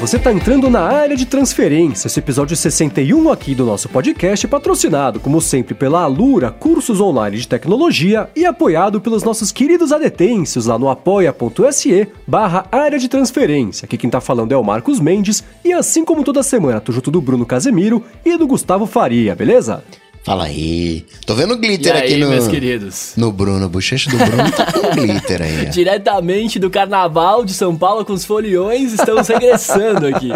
você está entrando na área de transferência, esse episódio 61 aqui do nosso podcast, patrocinado, como sempre, pela Alura Cursos Online de Tecnologia e apoiado pelos nossos queridos adetêncios lá no apoia.se barra área de transferência. Aqui quem está falando é o Marcos Mendes e assim como toda semana, tô junto do Bruno Casemiro e do Gustavo Faria, beleza? Fala aí. Tô vendo glitter aí, aqui no. meus queridos? No Bruno. Bochecha do Bruno tá com glitter aí. Diretamente do Carnaval de São Paulo com os foliões, estamos regressando aqui.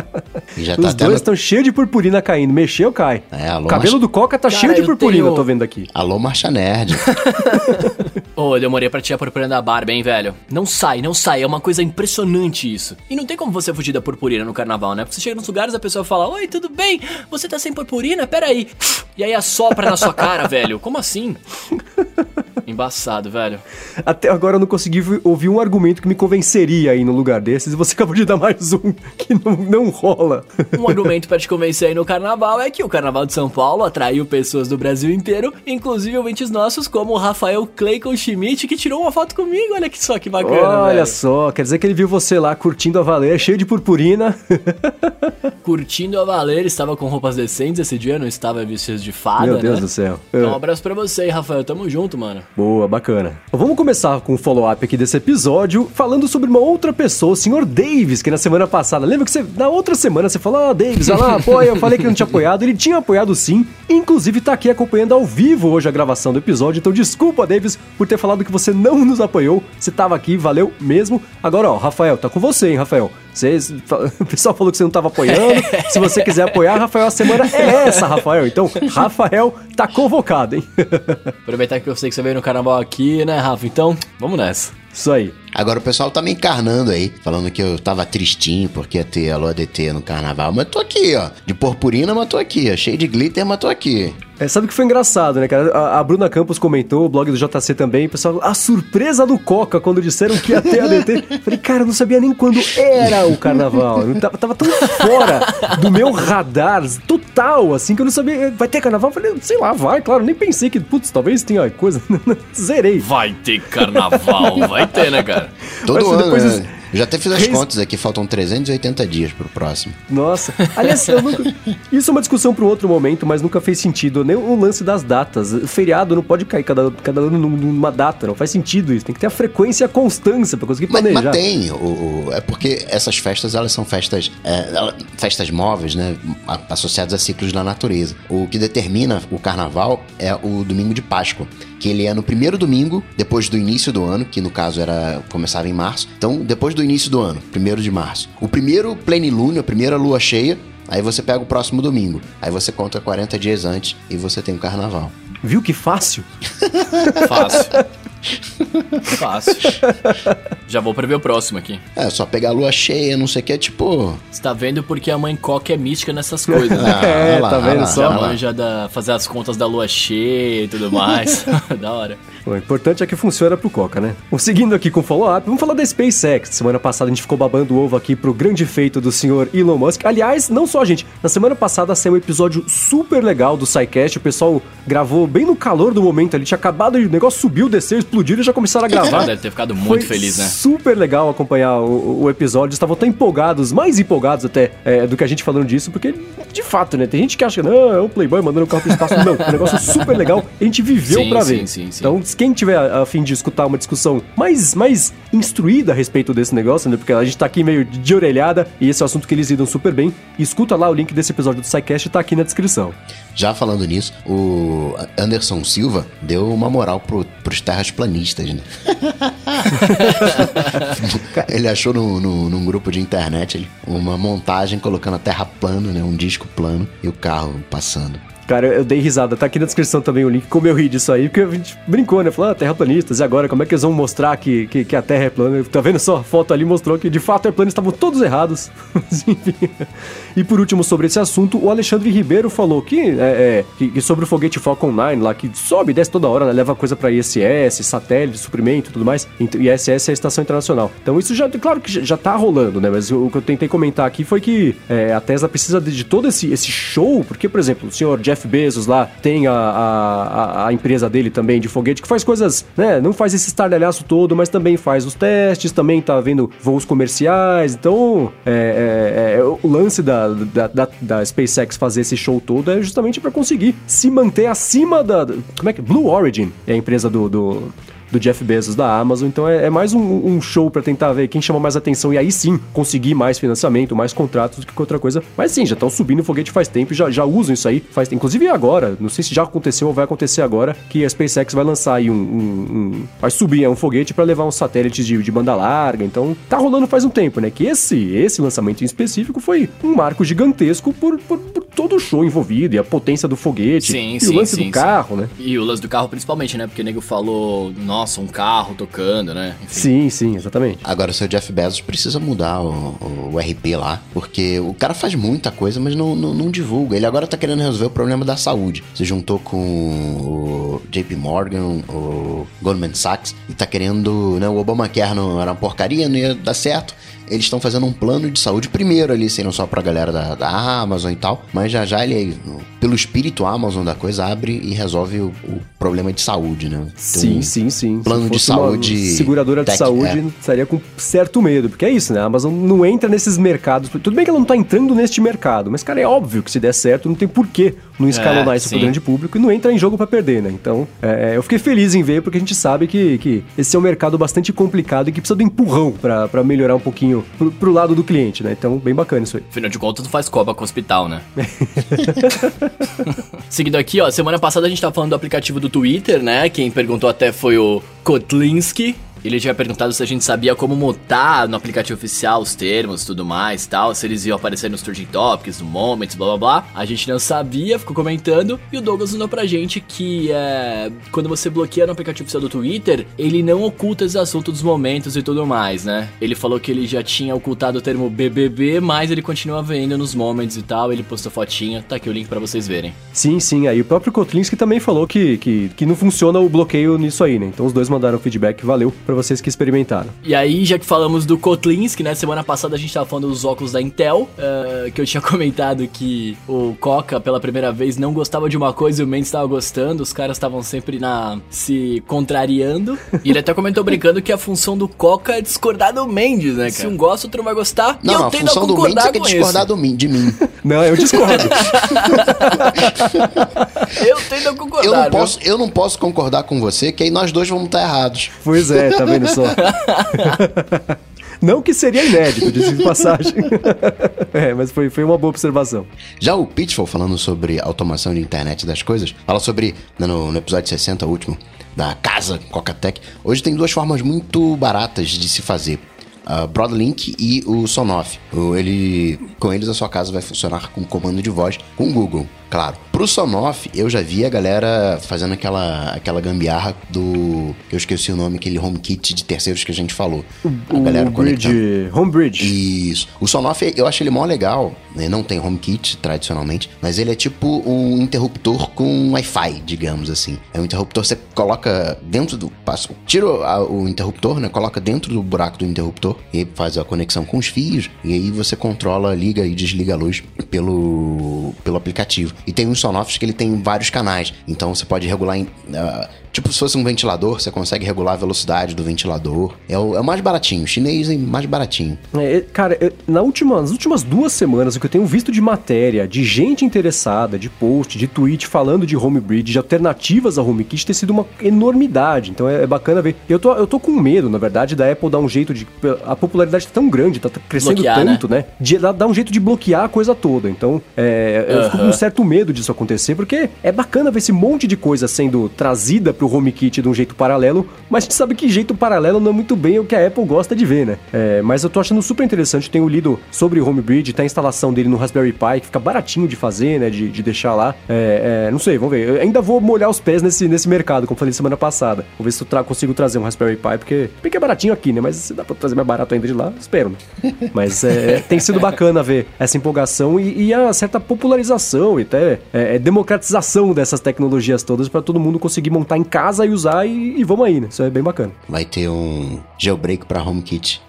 E já Os tá até dois no... estão cheios de purpurina caindo. Mexeu, cai. É, alô, o cabelo do Coca tá Cara, cheio de purpurina, tenho- tô vendo aqui. Alô, Marcha Nerd. Ô, eu demorei pra tirar a purpurina da barba, hein, velho? Não sai, não sai. É uma coisa impressionante isso. E não tem como você fugir da purpurina no carnaval, né? Porque você chega nos lugares a pessoa fala: Oi, tudo bem? Você tá sem purpurina? Peraí. E aí assopra na sua cara, velho. Como assim? Embaçado, velho. Até agora eu não consegui vi- ouvir um argumento que me convenceria aí no lugar desses e você acabou de dar mais um que não, não rola. Um argumento pra te convencer aí no carnaval é que o carnaval de São Paulo atraiu pessoas do Brasil inteiro, inclusive ouvintes nossos como o Rafael Clayton Schmidt, que tirou uma foto comigo. Olha que só que bacana, Olha velho. só, quer dizer que ele viu você lá curtindo a valer, cheio de purpurina. Curtindo a valer, estava com roupas decentes esse dia, não estava vestido de fada, Meu Deus né? do céu. Então, um É. abraço pra você, Rafael. Tamo junto, mano. Boa, bacana. Vamos começar com o follow-up aqui desse episódio, falando sobre uma outra pessoa, o senhor Davis, que na semana passada, lembra que você, na outra semana você falou, ah, Davis, olha lá, apoia, eu falei que não tinha apoiado, ele tinha apoiado sim, inclusive tá aqui acompanhando ao vivo hoje a gravação do episódio, então desculpa, Davis, por ter falado que você não nos apoiou, você tava aqui, valeu mesmo. Agora, ó, Rafael, tá com você, hein, Rafael. Você, o pessoal falou que você não tava apoiando. Se você quiser apoiar, Rafael, a semana é essa, Rafael. Então, Rafael tá convocado, hein? Aproveitar que eu sei que você veio no carnaval aqui, né, Rafa? Então, vamos nessa. Isso aí. Agora o pessoal tá me encarnando aí, falando que eu tava tristinho porque ia ter Alô ADT no carnaval. Mas tô aqui, ó. De purpurina, mas tô aqui, ó. Cheio de glitter, mas tô aqui. É, sabe o que foi engraçado, né, cara? A, a Bruna Campos comentou, o blog do JC também, o pessoal, a surpresa do Coca quando disseram que ia ter ADT. Falei, cara, eu não sabia nem quando era o carnaval. Eu tava, tava tão fora do meu radar total, assim, que eu não sabia. Vai ter carnaval? Eu Falei, sei lá, vai, claro. Nem pensei que, putz, talvez tenha coisa. Zerei. Vai ter carnaval, vai ter, né, cara? Todo Mas ano, depois né? Já até fiz as Reis- contas aqui, faltam 380 dias pro próximo. Nossa. Aliás, eu nunca... isso é uma discussão para um outro momento, mas nunca fez sentido. Nem o lance das datas. O feriado não pode cair cada, cada ano num- numa data, não faz sentido isso. Tem que ter a frequência e a constância para conseguir Mas, planejar. mas tem, o, o- é porque essas festas, elas são festas, é, festas móveis, né, associadas a ciclos da natureza. O que determina o carnaval é o domingo de Páscoa, que ele é no primeiro domingo, depois do início do ano, que no caso era começava em março. Então, depois do início do ano, primeiro de março. O primeiro plenilúnio, a primeira lua cheia, aí você pega o próximo domingo. Aí você conta 40 dias antes e você tem o carnaval. Viu que fácil? Fácil. Fácil. Já vou prever o próximo aqui. É, só pegar a lua cheia, não sei o que, é tipo... Você tá vendo porque a mãe Coca é mística nessas coisas, né? Ah, É, olha lá, tá vendo lá, só? Já manja da, fazer as contas da lua cheia e tudo mais. da hora. O importante é que funciona pro Coca, né? Bom, seguindo aqui com o follow-up, vamos falar da SpaceX. Semana passada a gente ficou babando o ovo aqui pro grande feito do senhor Elon Musk. Aliás, não só a gente. Na semana passada saiu um episódio super legal do SciCast. O pessoal gravou bem no calor do momento ali. Tinha acabado, o negócio subiu, desceu, explodiu e já começaram a gravar. Deve ter ficado muito Foi feliz, né? Super legal acompanhar o, o episódio. Estavam tão empolgados, mais empolgados até é, do que a gente falando disso, porque de fato, né? Tem gente que acha que não, é um Playboy mandando o carro pro espaço. Não, o negócio é super legal. A gente viveu Sim, pra sim, ver. sim, sim. Então, quem tiver a, fim de escutar uma discussão mais, mais instruída a respeito desse negócio, né? Porque a gente tá aqui meio de orelhada e esse é um assunto que eles lidam super bem. Escuta lá o link desse episódio do SciCast, tá aqui na descrição. Já falando nisso, o Anderson Silva deu uma moral pro, pros terraplanistas, né? ele achou no, no- num grupo de internet uma montagem colocando a terra plana, né? Um disco plano e o carro passando. Cara, eu dei risada. Tá aqui na descrição também o link, como eu ri disso aí, porque a gente brincou, né? Falou, ah, terraplanistas, e agora? Como é que eles vão mostrar que, que, que a Terra é plana? Tá vendo só? A foto ali mostrou que de fato é plana, estavam todos errados. Enfim. E por último, sobre esse assunto, o Alexandre Ribeiro falou que, é, é, que, que sobre o foguete Falcon 9 lá, que sobe e desce toda hora, né? Leva coisa pra ISS, satélite, suprimento e tudo mais. ISS é a Estação Internacional. Então isso já, claro que já, tá rolando, né? Mas o, que eu tentei comentar aqui foi que é, a Tesla precisa de, de todo esse, esse show, porque, por exemplo, o senhor Jeff Jeff Bezos lá tem a, a, a, empresa dele também de foguete, que faz coisas, né? Não faz esse estardalhaço todo, mas também faz os testes, também tá vendo voos comerciais. Então, é, é, é o lance da, da, da, da, SpaceX fazer esse show todo é justamente para conseguir se manter acima da. Como é que. Blue Origin é a empresa do, do do Jeff Bezos da Amazon. Então é, é mais um, um show para tentar ver quem chama mais atenção e aí sim conseguir mais financiamento, mais contratos do que outra coisa. Mas sim, já estão subindo o foguete faz tempo, já, já usam isso aí. Faz, inclusive agora, não sei se já aconteceu ou vai acontecer agora, que a SpaceX vai lançar aí um. um, um vai subir é, um foguete para levar uns satélites de, de banda larga. Então tá rolando faz um tempo, né? Que esse, esse lançamento em específico foi um marco gigantesco por, por, por todo o show envolvido e a potência do foguete. Sim, e sim, o lance sim, do carro, né? E o lance do carro principalmente, né? Porque o nego falou, nossa, um carro tocando, né? Enfim. Sim, sim, exatamente. Agora o seu Jeff Bezos precisa mudar o, o, RP lá, porque o cara faz muita coisa, mas não, não, não, divulga. Ele agora tá querendo resolver o problema da saúde. Se juntou com o JP Morgan, o Goldman Sachs, e tá querendo, né? O Obamacare não era uma porcaria, não ia dar certo eles estão fazendo um plano de saúde primeiro ali, sendo só pra galera da, da Amazon e tal, mas já já ele, pelo espírito Amazon da coisa, abre e resolve o, o problema de saúde, né? Então, sim, sim, sim. Plano de saúde. seguradora tech, de saúde é. estaria com certo medo, porque é isso, né? A Amazon não entra nesses mercados. Tudo bem que ela não tá entrando neste mercado, mas, cara, é óbvio que se der certo, não tem porquê não escalonar é, isso sim. pro grande público e não entra em jogo para perder, né? Então, é, eu fiquei feliz em ver, porque a gente sabe que, que esse é um mercado bastante complicado e que precisa do empurrão para melhorar um pouquinho pro, pro, lado do cliente, né? Então, bem bacana isso aí. Afinal de contas, não faz copa com o hospital, né? Seguindo aqui, ó, semana passada a gente tava falando do aplicativo do Twitter, né? Quem perguntou até foi o Kotlinski, ele tinha perguntado se a gente sabia como mutar no aplicativo oficial os termos tudo mais tal, se eles iam aparecer nos Trending Topics, no Moments, blá blá blá. A gente não sabia, ficou comentando, e o Douglas mandou pra gente que é, quando você bloqueia no aplicativo oficial do Twitter, ele não oculta esse assunto dos momentos e tudo mais, né? Ele falou que ele já tinha ocultado o termo BBB, mas ele continua vendo nos Moments e tal, ele postou fotinha, tá aqui o link para vocês verem. Sim, sim, aí o próprio Kotlinski também falou que, que, que não funciona o bloqueio nisso aí, né? Então os dois mandaram feedback, valeu pra para vocês que experimentaram. E aí, já que falamos do Kotlinski, né? Semana passada a gente tava falando dos óculos da Intel, uh, que eu tinha comentado que o Coca, pela primeira vez, não gostava de uma coisa e o Mendes estava gostando, os caras estavam sempre na se contrariando. e ele até comentou brincando que a função do Coca é discordar do Mendes, né, cara? Se um gosta, outro não vai gostar. Não, e eu a função do Mendes é que é discordar do, de mim. Não, eu discordo. eu tendo a concordar. Eu não, posso, eu não posso concordar com você, que aí nós dois vamos estar errados. Pois é, tá vendo só? Não que seria inédito, de passagem. é, mas foi, foi uma boa observação. Já o Pitfall, falando sobre automação de internet das coisas, fala sobre, né, no, no episódio 60, último, da casa Coca-Tech. Hoje tem duas formas muito baratas de se fazer. Uh, Broadlink e o Sonoff. Ele, com eles a sua casa vai funcionar com comando de voz com o Google claro. Pro Sonoff, eu já vi a galera fazendo aquela, aquela gambiarra do. Eu esqueci o nome, aquele HomeKit de terceiros que a gente falou. A galera o bridge, Home Bridge. Isso. O Sonoff, eu acho ele mó legal. Né? Não tem HomeKit tradicionalmente, mas ele é tipo um interruptor com Wi-Fi, digamos assim. É um interruptor, você coloca dentro do. Passa, tira o interruptor, né? Coloca dentro do buraco do interruptor e faz a conexão com os fios. E aí você controla, liga e desliga a luz pelo, pelo aplicativo. E tem uns sonoffs que ele tem vários canais. Então você pode regular em, uh, Tipo, se fosse um ventilador, você consegue regular a velocidade do ventilador. É o, é o mais baratinho, o chinês é mais baratinho. É, cara, eu, na última, nas últimas duas semanas, o que eu tenho visto de matéria, de gente interessada, de post, de tweet falando de home bridge, de alternativas a HomeKit, tem sido uma enormidade. Então é, é, bacana ver. Eu tô, eu tô com medo, na verdade, da Apple dar um jeito de. A popularidade tá tão grande, tá crescendo bloquear, tanto, né? né? De dar um jeito de bloquear a coisa toda. Então, é, eu fico com um certo medo disso acontecer, porque é bacana ver esse monte de coisa sendo trazida pro HomeKit de um jeito paralelo, mas a gente sabe que jeito paralelo não é muito bem o que a Apple gosta de ver, né? É, mas eu tô achando super interessante, tenho lido sobre o HomeBridge, tá a instalação dele no Raspberry Pi, que fica baratinho de fazer, né, de, de deixar lá. É, é, não sei, vamos ver. Eu ainda vou molhar os pés nesse, nesse mercado, como falei semana passada. Vou ver se eu tra consigo trazer um Raspberry Pi, porque, porque é baratinho aqui, né? Mas se dá pra trazer mais barato ainda de lá, espero, né? Mas é, tem sido bacana ver essa empolgação e, e a certa popularização e até é, é democratização dessas tecnologias todas para todo mundo conseguir montar em casa e usar e, e vamos aí, né? Isso é bem bacana. Vai ter um jailbreak pra HomeKit.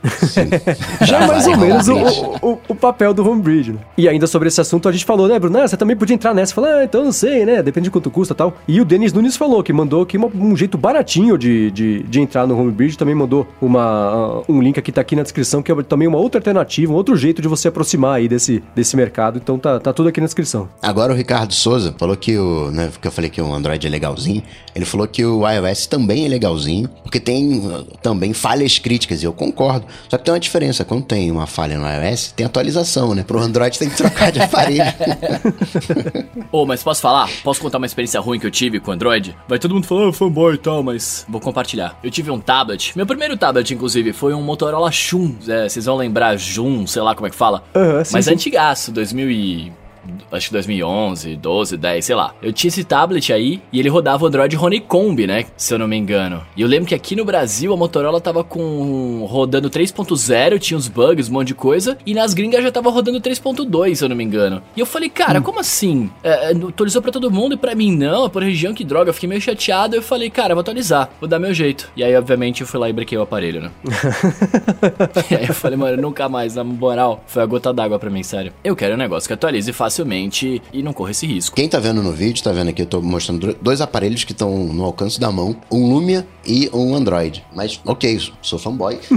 Já é mais ou menos o, o, o, papel do Homebridge, né? E ainda sobre esse assunto a gente falou, né, Bruno? Ah, você também podia entrar nessa. Falou, ah, então não sei, né? Depende de quanto custa e tal. E o Denis Nunes falou que mandou aqui uma, um jeito baratinho de, de, de, entrar no Homebridge. Também mandou uma, um link que tá aqui na descrição, que é também uma outra alternativa, um outro jeito de você aproximar aí desse, desse mercado. Então tá, tá tudo aqui na descrição. Agora o Ricardo Souza falou que o. Né, que eu falei que o Android é legalzinho. Ele falou que o iOS também é legalzinho, porque tem uh, também falhas críticas, e eu concordo. Só que tem uma diferença. Quando tem uma falha no iOS, tem atualização, né? Pro Android tem que trocar de aparelho. Ô, oh, mas posso falar? Posso contar uma experiência ruim que eu tive com o Android? Vai todo mundo falar, oh, fanboy e tal, mas vou compartilhar. Eu tive um tablet. Meu primeiro tablet, inclusive, foi um Motorola Shun. É, vocês vão lembrar Jun, sei lá como é que fala. Uhum, sim, mas sim. antigaço, 2000 e acho que 2011, 12, 10, sei lá. Eu tinha esse tablet aí e ele rodava o Android Honeycomb, né? Se eu não me engano. E eu lembro que aqui no Brasil a Motorola tava com rodando 3.0, tinha uns bugs, um monte de coisa, e nas gringas já tava rodando 3.2, se eu não me engano. E eu falei, cara, hum. como assim? É, é atualizou pra todo mundo e pra mim não, é por região, que droga. Eu fiquei meio chateado. Eu falei, cara, vou atualizar, vou dar meu jeito. E aí, obviamente, eu fui lá e brequei o aparelho, né? e aí eu falei, mano, nunca mais, na moral, foi a gota d'água pra mim, sério. Eu quero um negócio que atualize fácil facilmente e não corra esse risco. Quem tá vendo no vídeo, tá vendo aqui, eu tô mostrando dois aparelhos que estão no alcance da mão, um Lumia e um Android. Mas, ok, sou fanboy.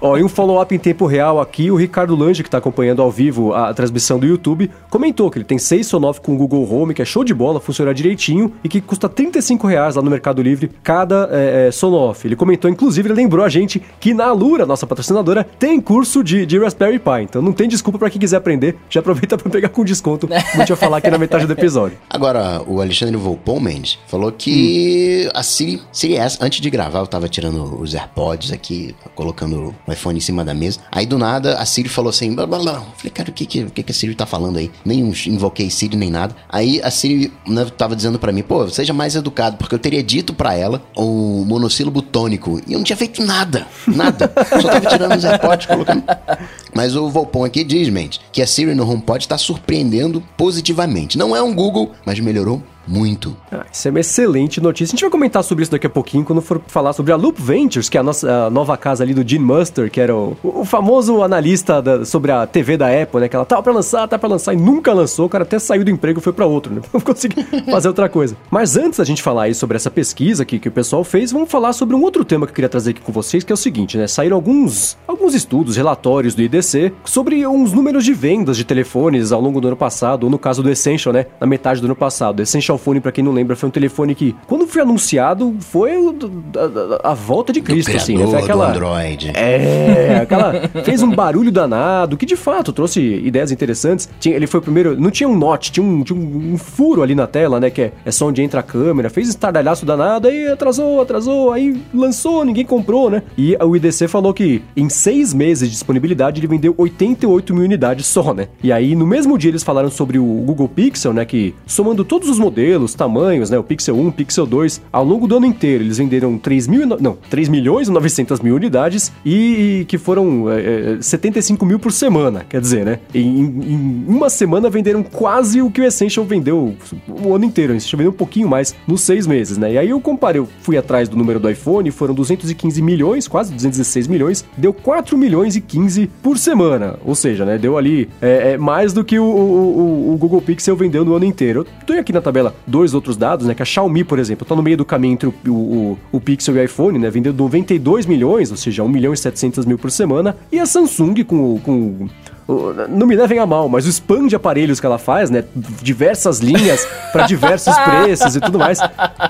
Ó, em um follow-up em tempo real aqui, o Ricardo Lange, que está acompanhando ao vivo a transmissão do YouTube, comentou que ele tem 6 Sonoff com o Google Home, que é show de bola, funciona direitinho e que custa 35 reais lá no Mercado Livre cada é, é, Sonoff. Ele comentou, inclusive, ele lembrou a gente que na Alura, nossa patrocinadora, tem curso de, de Raspberry Pi. Então não tem desculpa para quem quiser aprender, já aproveita para pegar com desconto, como eu tinha falar aqui na metade do episódio. Agora, o Alexandre Volpon Mendes falou que hum. a Siri, Siri S, antes de gravar, eu tava tirando os AirPods aqui, colocando o iPhone em cima da mesa. Aí do nada a Siri falou assim: blá, blá, blá. Falei, cara, o que, que, que a Siri tá falando aí? Nem invoquei Siri nem nada. Aí a Siri né, tava dizendo para mim: pô, seja mais educado, porque eu teria dito para ela o monossílabo tônico. E eu não tinha feito nada. Nada. Só tava tirando os AirPods, colocando. Mas o Volpon aqui diz, mente, que a Siri no HomePod está surpreendendo positivamente. Não é um Google, mas melhorou muito. Ah, isso é uma excelente notícia. A gente vai comentar sobre isso daqui a pouquinho, quando for falar sobre a Loop Ventures, que é a, nossa, a nova casa ali do Gene Muster, que era o, o famoso analista da, sobre a TV da Apple, né? Que ela tava pra lançar, tá pra lançar e nunca lançou. O cara até saiu do emprego e foi pra outro, né? Não conseguiu fazer outra coisa. Mas antes da gente falar aí sobre essa pesquisa aqui que o pessoal fez, vamos falar sobre um outro tema que eu queria trazer aqui com vocês, que é o seguinte, né? Saíram alguns, alguns estudos, relatórios do Sobre uns números de vendas de telefones ao longo do ano passado, ou no caso do Essential, né? Na metade do ano passado. Essential Phone, pra quem não lembra, foi um telefone que, quando foi anunciado, foi a, a, a volta de Cristo, assim, né? Foi aquela. Android. É, aquela. fez um barulho danado, que de fato trouxe ideias interessantes. Tinha, ele foi o primeiro. Não tinha um note, tinha um, tinha um, um furo ali na tela, né? Que é, é só onde entra a câmera. Fez estardalhaço danado, aí atrasou, atrasou, aí lançou, ninguém comprou, né? E o IDC falou que em seis meses de disponibilidade ele vendeu 88 mil unidades só, né? E aí no mesmo dia eles falaram sobre o Google Pixel, né? Que somando todos os modelos, tamanhos, né? O Pixel 1, Pixel 2, ao longo do ano inteiro eles venderam 3 mil, não, 3 milhões e 900 mil unidades e, que foram é, 75 é, mil por semana, quer dizer, né? Em, em, uma semana venderam quase o que o Essential vendeu o ano inteiro. O Essential vendeu um pouquinho mais nos seis meses, né? E aí eu comparei, eu fui atrás do número do iPhone, foram 215 milhões, quase 216 milhões, deu 4 milhões e 15 por semana. Ou seja, né? Deu ali é, é mais do que o, o, o, Google Pixel vendeu no ano inteiro. Eu tô aqui na tabela dois outros dados, né? Que a Xiaomi, por exemplo, está no meio do caminho entre o, o, o, Pixel e o iPhone, né? Vendeu 92 milhões, ou seja, 1 milhão e 700 mil por semana. E a Samsung com, com não me levem a mal, mas o spam de aparelhos que ela faz, né? Diversas linhas para diversos preços e tudo mais,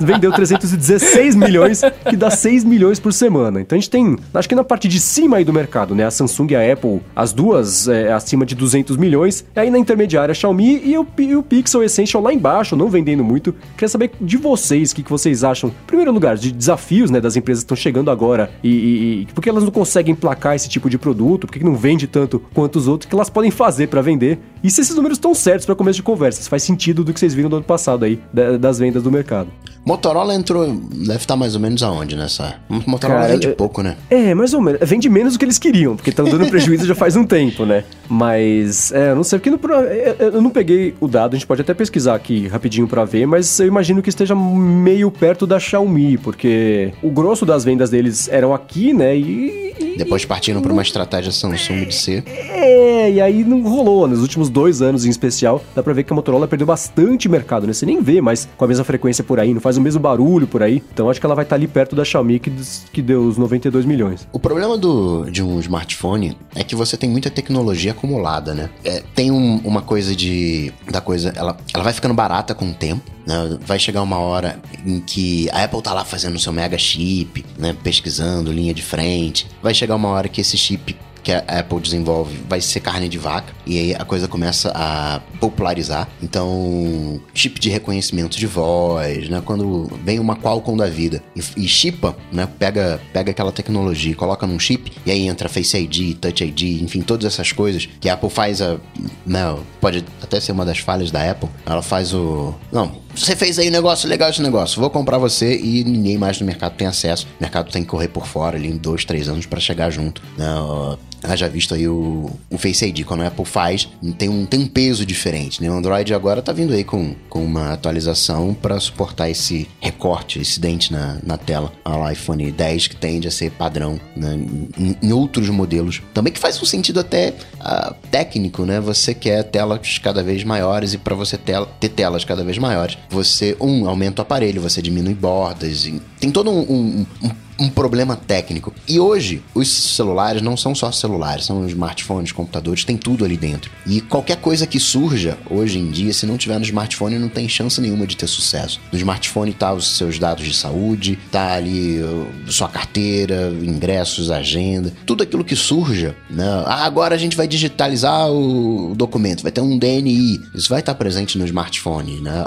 vendeu 316 milhões, que dá 6 milhões por semana. Então a gente tem, acho que na parte de cima aí do mercado, né? A Samsung e a Apple, as duas é, acima de 200 milhões, e aí na intermediária a Xiaomi e o, e o Pixel Essential lá embaixo, não vendendo muito. Queria saber de vocês, o que, que vocês acham, em primeiro lugar, de desafios, né? Das empresas que estão chegando agora e, e, e por que elas não conseguem placar esse tipo de produto, por que não vende tanto quanto os outros que elas podem fazer para vender e se esses números estão certos para começo de conversa, se faz sentido do que vocês viram do ano passado aí, das vendas do mercado. Motorola entrou, deve estar mais ou menos aonde nessa? Motorola Cara, vende pouco, né? É, mais ou menos. Vende menos do que eles queriam, porque estão dando prejuízo já faz um tempo, né? Mas, é, eu não sei, porque pro- é, é, eu não peguei o dado, a gente pode até pesquisar aqui rapidinho pra ver, mas eu imagino que esteja meio perto da Xiaomi, porque o grosso das vendas deles eram aqui, né? E. e- Depois partindo para uma estratégia Samsung de ser. É, e aí não rolou. Nos últimos dois anos em especial, dá pra ver que a Motorola perdeu bastante mercado, né? Você nem vê mais com a mesma frequência por aí, não faz o mesmo barulho por aí. Então acho que ela vai estar ali perto da Xiaomi, que, que deu os 92 milhões. O problema do, de um smartphone é que você tem muita tecnologia acumulada, né? É, tem um- uma coisa de. da coisa. Ela, ela vai ficando barata com o tempo. né? Vai chegar uma hora em que a Apple tá lá fazendo o seu mega chip, né? Pesquisando linha de frente. Vai chegar uma hora que esse chip que a Apple desenvolve vai ser carne de vaca e aí a coisa começa a popularizar. Então, chip de reconhecimento de voz, né? Quando vem uma Qualcomm da vida e, e chipa, né? Pega, pega aquela tecnologia coloca num chip e aí entra Face ID, Touch ID, enfim, todas essas coisas que a Apple faz a, né? Pode até ser uma das falhas da Apple. Ela faz o, não, você fez aí um negócio legal esse negócio, vou comprar você e ninguém mais no mercado tem acesso. O mercado tem que correr por fora ali em dois, três anos para chegar junto. Ó, Haja visto aí o, o Face ID, quando a Apple faz, tem um, tem um peso diferente, né? O Android agora tá vindo aí com, com uma atualização para suportar esse recorte, esse dente na, na tela. O iPhone 10 que tende a ser padrão né? em, em outros modelos. Também que faz um sentido até ah, técnico, né? Você quer telas cada vez maiores e para você tel- ter telas cada vez maiores, você, um, aumenta o aparelho, você diminui bordas, tem todo um- um- um um problema técnico. E hoje, os celulares não são só celulares, são smartphones, computadores, tem tudo ali dentro. E qualquer coisa que surja hoje em dia, se não tiver no smartphone, não tem chance nenhuma de ter sucesso. No smartphone tá os seus dados de saúde, tá ali uh, sua carteira, ingressos, agenda, tudo aquilo que surja, né? Ah, agora a gente vai digitalizar o documento, vai ter um DNI. Isso vai estar presente no smartphone, né?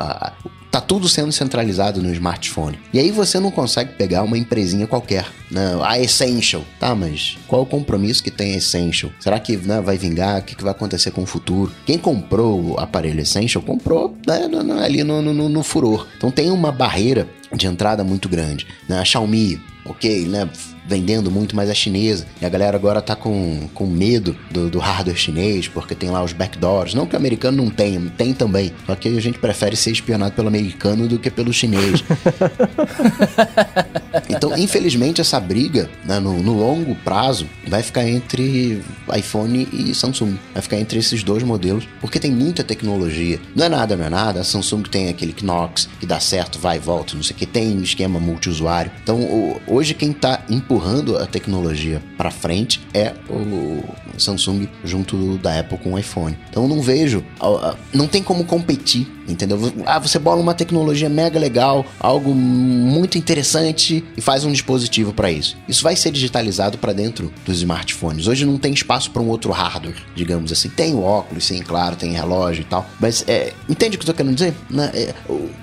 Tá tudo sendo centralizado no smartphone. E aí você não consegue pegar uma empresinha qualquer. Né? A Essential. Tá, mas qual o compromisso que tem a Essential? Será que né, vai vingar? O que, que vai acontecer com o futuro? Quem comprou o aparelho Essential comprou né, ali no- no- no furor. Então tem uma barreira de entrada muito grande. Né? A Xiaomi, ok, né? Vendendo muito, mas é chinesa. E a galera agora tá com, com medo do, do hardware chinês, porque tem lá os backdoors. Não que o americano não tenha, tem também. Só que a gente prefere ser espionado pelo americano do que pelo chinês. Então, infelizmente, essa briga, né, no, no longo prazo, vai ficar entre iPhone e Samsung. Vai ficar entre esses dois modelos, porque tem muita tecnologia. Não é nada, não é nada. A Samsung tem aquele Knox que dá certo, vai e volta, não sei o que. Tem esquema multiusuário. Então, o- hoje, quem tá empurrando a tecnologia para frente é o Samsung junto da Apple com o iPhone. Então, não vejo, não tem como competir, entendeu? Ah, você bola uma tecnologia mega legal, algo muito interessante e faz um dispositivo para isso. Isso vai ser digitalizado para dentro dos smartphones. Hoje não tem espaço para um outro hardware, digamos assim. Tem o óculos, sim, claro, tem relógio e tal. Mas é, entende o que eu tô querendo dizer? Né? É,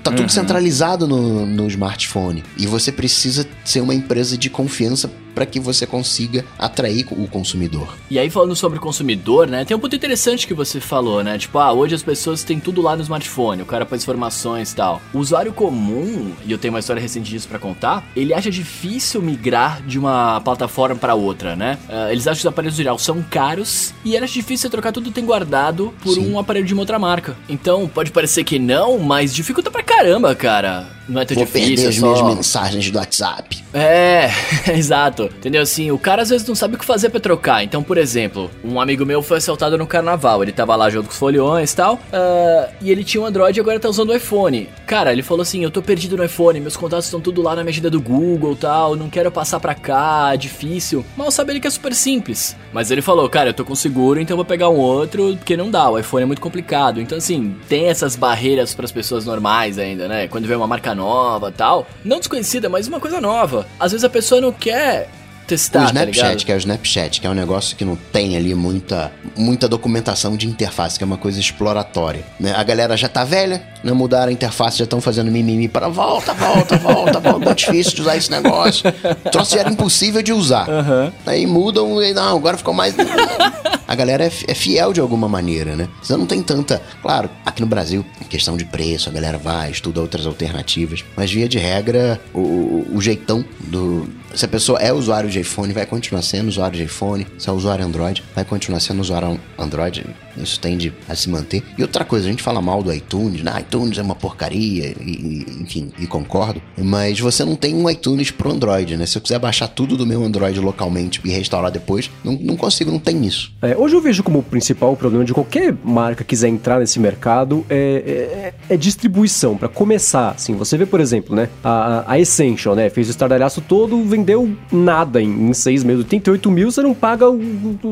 tá tudo centralizado no, no smartphone e você precisa ser uma empresa de confiança para que você consiga atrair o consumidor. E aí, falando sobre o consumidor, né? Tem um ponto interessante que você falou, né? Tipo, ah, hoje as pessoas têm tudo lá no smartphone, o cara põe informações e tal. O usuário comum, e eu tenho uma história recente disso pra contar, ele acha difícil migrar de uma plataforma pra outra, né? Ah, eles acham que os aparelhos em geral são caros e era difícil você trocar tudo que tem guardado por Sim. um aparelho de uma outra marca. Então, pode parecer que não, mas dificulta pra caramba, cara. Não é tão Vou difícil, perder é as só... minhas mensagens do WhatsApp. É, exato. Entendeu? Assim, o cara às vezes não sabe o que fazer pra trocar. Então, por exemplo, um amigo meu foi assaltado no carnaval. Ele tava lá junto com os foliões e tal. ah, e ele tinha um Android e agora tá usando o iPhone. Cara, ele falou assim: Eu tô perdido no iPhone, meus contatos estão tudo lá na minha agenda do Google tal. Não quero passar pra cá, difícil. Mal sabe ele que é super simples. Mas ele falou: Cara, eu tô com seguro, então vou pegar um outro, porque não dá. O iPhone é muito complicado. Então, assim, tem essas barreiras pras pessoas normais ainda, né? Quando vem uma marca nova tal. Não desconhecida, mas uma coisa nova. Às vezes a pessoa não quer testar, o tá Snapchat, ligado? que é o Snapchat, que é um negócio que não tem ali muita, muita documentação de interface, que é uma coisa exploratória. né? A galera já tá velha, né? mudaram a interface, já estão fazendo mimimi para volta, volta, volta, volta. Muito difícil de usar esse negócio. O troço já era impossível de usar. Aí mudam e não, agora ficou mais. a galera é, é fiel de alguma maneira, né? Você não tem tanta. Claro, aqui no Brasil, questão de preço, a galera vai, estuda outras alternativas, mas via de regra, o, o, o jeitão do, se a pessoa é usuário de iPhone, vai continuar sendo usuário de iPhone. Se é usuário Android, vai continuar sendo usuário Android. Isso tende a se manter. E outra coisa, a gente fala mal do iTunes, né? iTunes é uma porcaria, e, enfim, e concordo. Mas você não tem um iTunes pro Android, né? Se eu quiser baixar tudo do meu Android localmente e restaurar depois, não, não consigo, não tem isso. É, hoje eu vejo como o principal problema de qualquer marca que quiser entrar nesse mercado é, é, é distribuição. Para começar, assim, você vê, por exemplo, né? A, a Essential, né? Fez o estardalhaço todo, vendeu nada em, em seis meses. 88 mil você não paga o, o,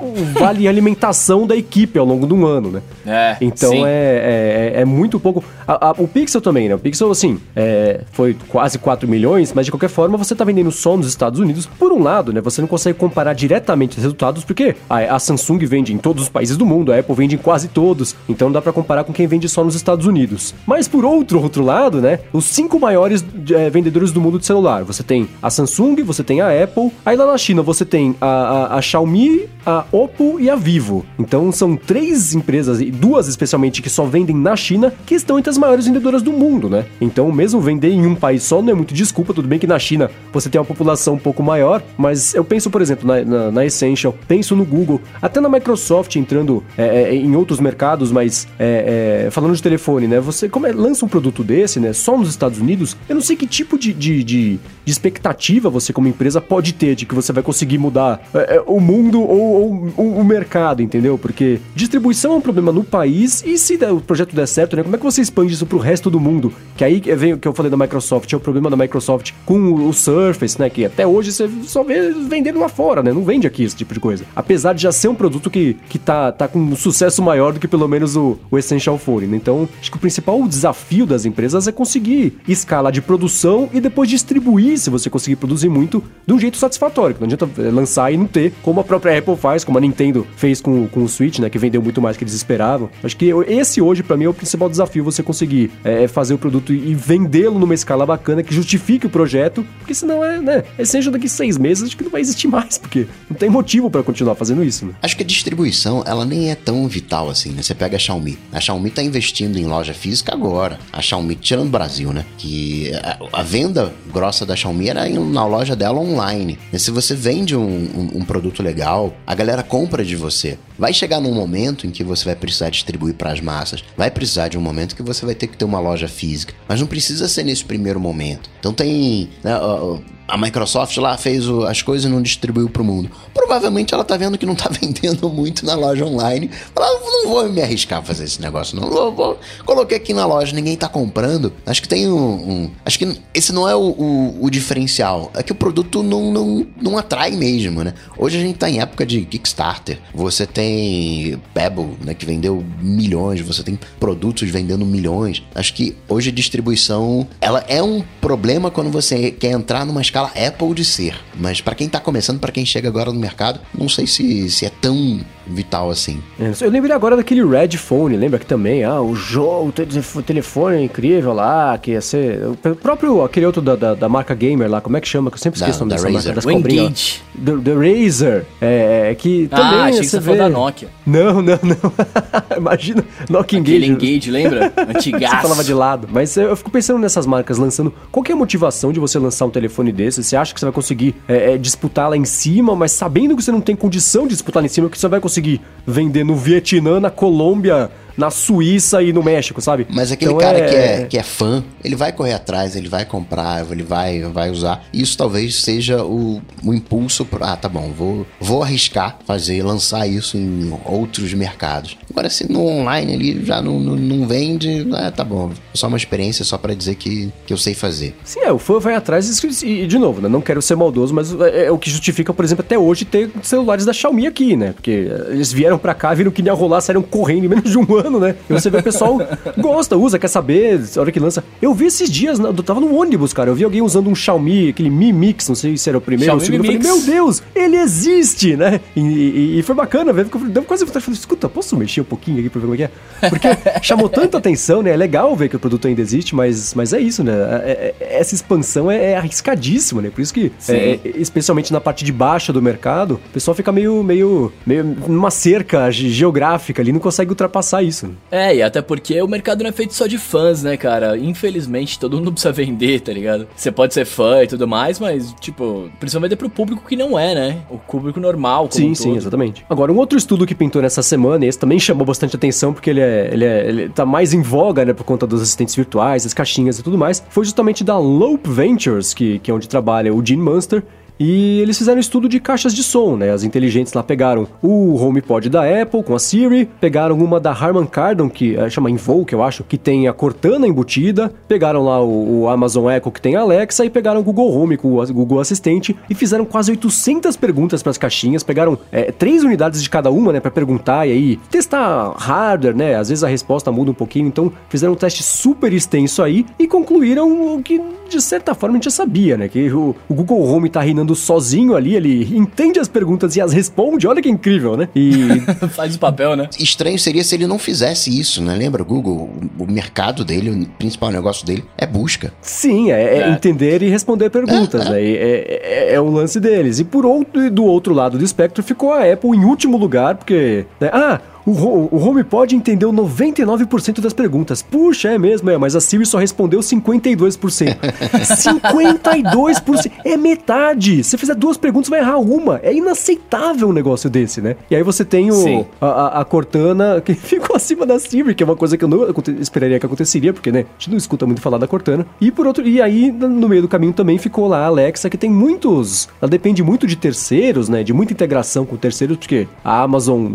o, vale alimentação da equipe ao longo de um ano, né? É, Então sim. é, é, é muito pouco. A- a- o Pixel também, né? O Pixel, assim, é, foi quase 4 milhões, mas de qualquer forma você tá vendendo só nos Estados Unidos. Por um lado, né? Você não consegue comparar diretamente os resultados, porque a, a Samsung vende em todos os países do mundo, a Apple vende em quase todos. Então não dá pra comparar com quem vende só nos Estados Unidos. Mas por outro, outro lado, né? Os cinco maiores é, vendedores do mundo de celular. Você tem a Samsung, você tem a Apple. Aí lá na China você tem a, a, a Xiaomi, a Oppo e a Vivo. Então são três empresas, e duas especialmente, que só vendem na China, que estão entre as maiores vendedoras do mundo, né? Então, mesmo vender em um país só não é muito desculpa. Tudo bem que na China você tem uma população um pouco maior, mas eu penso, por exemplo, na, na, na Essential, penso no Google, até na Microsoft entrando é, é, em outros mercados, mas é, é, falando de telefone, né? Você como é, lança um produto desse, né? Só nos Estados Unidos, eu não sei que tipo de, de, de, de expectativa você, como empresa, pode ter de que você vai conseguir mudar é, é, o mundo ou, ou o, mercado, entendeu? Porque distribuição é um problema no país e se der- o projeto der certo, né? Como é que você expande isso pro resto do mundo? Que aí vem o que eu falei da Microsoft, é o problema da Microsoft com o, Surface, né? Que até hoje você só vê vendendo lá fora, né? Não vende aqui esse tipo de coisa. Apesar de já ser um produto que, que tá, tá com um sucesso maior do que pelo menos o, o Essential Phone, né? Então, acho que o principal desafio das empresas é conseguir escala de produção e depois distribuir, se você conseguir produzir muito, de um jeito satisfatório. Não adianta eh, lançar e não ter, como a própria Apple faz, como a Nintendo fez com, com o Switch, né? Que vendeu muito mais que eles esperavam. Acho que esse hoje, pra mim, é o principal desafio, você conseguir eh, fazer o produto e vendê-lo numa escala bacana que justifique o projeto, porque senão é, né? Essential daqui seis meses, acho que não vai existir mais, porque não tem motivo pra continuar fazendo isso, né? Acho que a distribuição, ela nem é tão vital assim, né? Você pega a Xiaomi. A Xiaomi tá investindo em loja física agora. A Xiaomi, tirando o Brasil, né? Que a, a venda grossa da Xiaomi era na loja dela online. E se você vende um, um- um produto legal, a galera compra de você. Vai chegar num momento em que você vai precisar distribuir para as massas. Vai precisar de um momento que você vai ter que ter uma loja física. Mas não precisa ser nesse primeiro momento. Então tem. né, a Microsoft lá fez o- as coisas e não distribuiu pro mundo. Provavelmente ela tá vendo que não tá vendendo muito na loja online. Ela não vou me arriscar a fazer esse negócio, não. Vou- Coloquei aqui na loja, ninguém tá comprando. Acho que tem um. um- acho que esse não é o, o- o diferencial. É que o produto não, não, não atrai mesmo, né? Hoje a gente tá em época de Kickstarter. Você tem Pebble, né? Que vendeu milhões. Você tem produtos vendendo milhões. Acho que hoje a distribuição ela é um problema quando você quer entrar numa escala Apple de ser. Mas para quem tá começando, para quem chega agora no mercado, não sei se, se é tão vital assim. É, Eu lembrei agora daquele Red Phone, lembra que também, ah, o jogo, o te- o telefone incrível lá, que ia ser. O próprio, aquele outro da, da, da marca Gamer lá, como é que chama? Que eu sempre Da- esqueço o nome da dessa marca, Razer. das O cobrinhas. Engage. The, the Razer, é, é, que também Ah, achei que você você falou da Nokia. Não, não, não. Imagina, Nokia Aquele Engage. Engage, lembra? Você Antigaço. falava de lado. Mas eu eu fico pensando nessas marcas lançando. Qual que é a motivação de você lançar um telefone desse? Você acha que você vai conseguir é, é, disputar lá em cima, mas sabendo que você não tem condição de disputar lá em cima, que você vai conseguir vender no Vietnã, na Colômbia, na Suíça e no México, sabe? Mas aquele Então cara Que, é, que é fã, ele vai correr atrás, ele vai comprar, ele vai, vai usar. Isso talvez seja o, o impulso para. Ah, tá bom, vou, vou arriscar fazer, lançar isso em outros mercados. Agora, se no online ele já não, não, não vende, ah, tá bom. Só uma experiência só para dizer que, que eu sei fazer. Sim, é, o fã vai atrás e, e, de novo, né? Não quero ser maldoso, mas é, é o que justifica, por exemplo, até hoje ter celulares da Xiaomi aqui, né? Porque eles vieram pra cá, viram que ia rolar, saíram correndo em menos de um ano, né? E você vê o pessoal gosta, usa, quer saber, a hora que lança. Eu vi esses dias, eu tava no ônibus, cara, eu vi alguém usando um Xiaomi, aquele Mi Mix, não sei se era o primeiro ou o segundo. Eu falei, meu Deus, ele existe, né? E, e, e foi bacana porque deu quase vontade de falar, escuta, posso mexer um pouquinho aqui pra ver como é que é? Porque chamou tanta atenção, né? É legal ver que o produto ainda existe, mas, mas é isso, né? É, é, essa expansão é, é arriscadíssima, né? Por isso que, é, especialmente na parte de baixa do mercado, o pessoal fica meio, meio, meio numa cerca geográfica ali, não consegue ultrapassar isso. Né? É, e até porque o mercado não é feito só de fãs, né, cara? Infelizmente, todo mundo precisa vender, tá ligado? Você pode ser fã e tudo mais, mas, tipo, principalmente é pro público que não é, né? O público normal, Sim, um sim, exatamente. Agora, um outro estudo que pintou nessa semana, e esse também chamou bastante atenção, porque ele é, ele é ele tá mais em voga, né, por conta dos assistentes virtuais, as caixinhas e tudo mais, foi justamente da Lope Ventures, que, que é onde trabalha o Gene Munster, e eles fizeram um estudo de caixas de som, né? As inteligentes lá pegaram o HomePod da Apple com a Siri, pegaram uma da Harman Kardon, que é, chama Invoke, eu acho, que tem a Cortana embutida, pegaram lá o, o, Amazon Echo que tem a Alexa e pegaram o Google Home com o Google Assistente e fizeram quase 800 perguntas para as caixinhas, pegaram é, três unidades de cada uma, né, para perguntar e aí testar hardware, né? Às vezes a resposta muda um pouquinho, então fizeram um teste super extenso aí e concluíram o que de certa forma a gente já sabia, né? Que o, o Google Home tá reinando sozinho ali, ele entende as perguntas e as responde, olha que incrível, né? E. Faz o papel, né? Estranho seria se ele não fizesse isso, né? Lembra, o Google, o mercado dele, o principal negócio dele é busca. Sim, é, é, é. entender e responder perguntas, é, né? É, é, é, o lance deles. E por outro, do outro lado do espectro ficou a Apple em último lugar, porque. Né? Ah, o, o HomePod entendeu 99% das perguntas. Puxa, é mesmo, é, mas a Siri só respondeu 52%. 52%! É metade! Se fizer duas perguntas, vai errar uma. É inaceitável um negócio desse, né? E aí você tem o, a, a, a, Cortana, que ficou acima da Siri, que é uma coisa que eu não esperaria que aconteceria, porque, né, a gente não escuta muito falar da Cortana. E por outro, e aí, no meio do caminho também ficou lá a Alexa, que tem muitos. Ela depende muito de terceiros, né? De muita integração com terceiros, porque a Amazon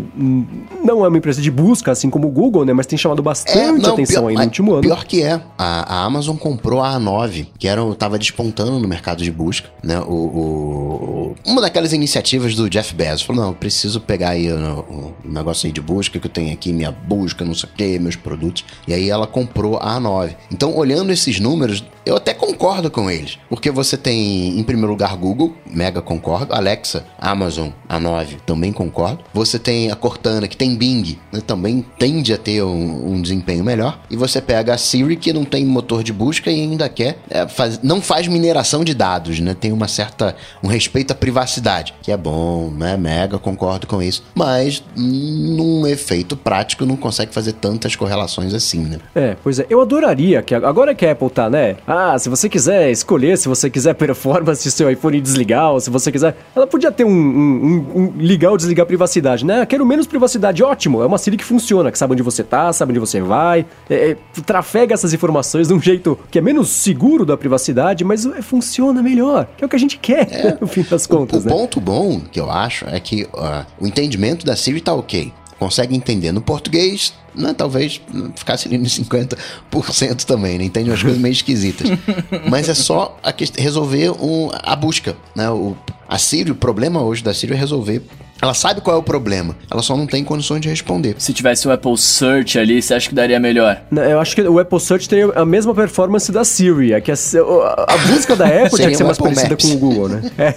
não não é uma empresa de busca, assim como o Google, né? Mas tem chamado bastante é, não, atenção pior, aí no último ano. Pior que é. A, a, Amazon comprou a A9, que era, tava despontando no mercado de busca, né? O, o, uma daquelas iniciativas do Jeff Bezos. Falou, não, preciso pegar aí o, o, negócio aí de busca que eu tenho aqui, minha busca, não sei o que, meus produtos. E aí ela comprou a A9. Então, olhando esses números, eu até concordo com eles. Porque você tem, em primeiro lugar, Google, mega concordo. Alexa, Amazon, A9, também concordo. Você tem a Cortana, que tem Bing, Bing né, também tende a ter um, um, desempenho melhor. E você pega a Siri, que não tem motor de busca e ainda quer. É, faz, não faz mineração de dados, né? Tem uma certa. um respeito à privacidade, que é bom, né? Mega, concordo com isso. Mas num efeito prático não consegue fazer tantas correlações assim, né? É, pois é. Eu adoraria que agora que a Apple tá, né? Ah, se você quiser escolher, se você quiser performance do seu iPhone desligar, ou se você quiser. Ela podia ter um, um, um, um ligar ou desligar privacidade, né? Quero menos privacidade, ótimo ótimo. É uma Siri que funciona, que sabe onde você tá, sabe onde você vai, é, é, trafega essas informações de um jeito que é menos seguro da privacidade, mas é, funciona melhor. Que é o que a gente quer, é, no fim das contas. O, o né? ponto bom que eu acho é que uh, o entendimento da Siri tá ok. Consegue entender no português, né, talvez ficasse ali nos 50% também, né? Entende umas coisas meio esquisitas. Mas é só a resolver um, a busca, né? O, a Siri, o problema hoje da Siri é resolver ela sabe qual é o problema, ela só não tem condições de responder. Se tivesse o Apple Search ali, você acha que daria melhor? Eu acho que o Apple Search teria a mesma performance da Siri. É que a, a, a busca da Apple tinha que ser mais Apple parecida Maps. com o Google, né? É,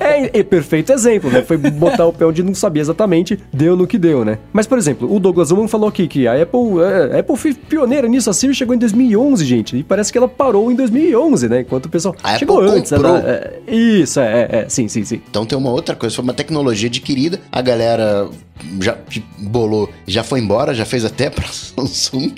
é, é, perfeito exemplo, né? Foi botar o pé onde não sabia exatamente, deu no que deu, né? Mas, por exemplo, o Douglas Zuman falou aqui que a Apple, é, a Apple foi pioneira nisso. A Siri chegou em 2011, gente. E parece que ela parou em 2011, né? Enquanto o pessoal a chegou Apple antes. Ela, é, isso, é, é, sim, sim, sim. Então tem uma outra coisa, foi uma tecnologia tecnologia adquirida, a galera já bolou, já foi embora, já fez até para Samsung,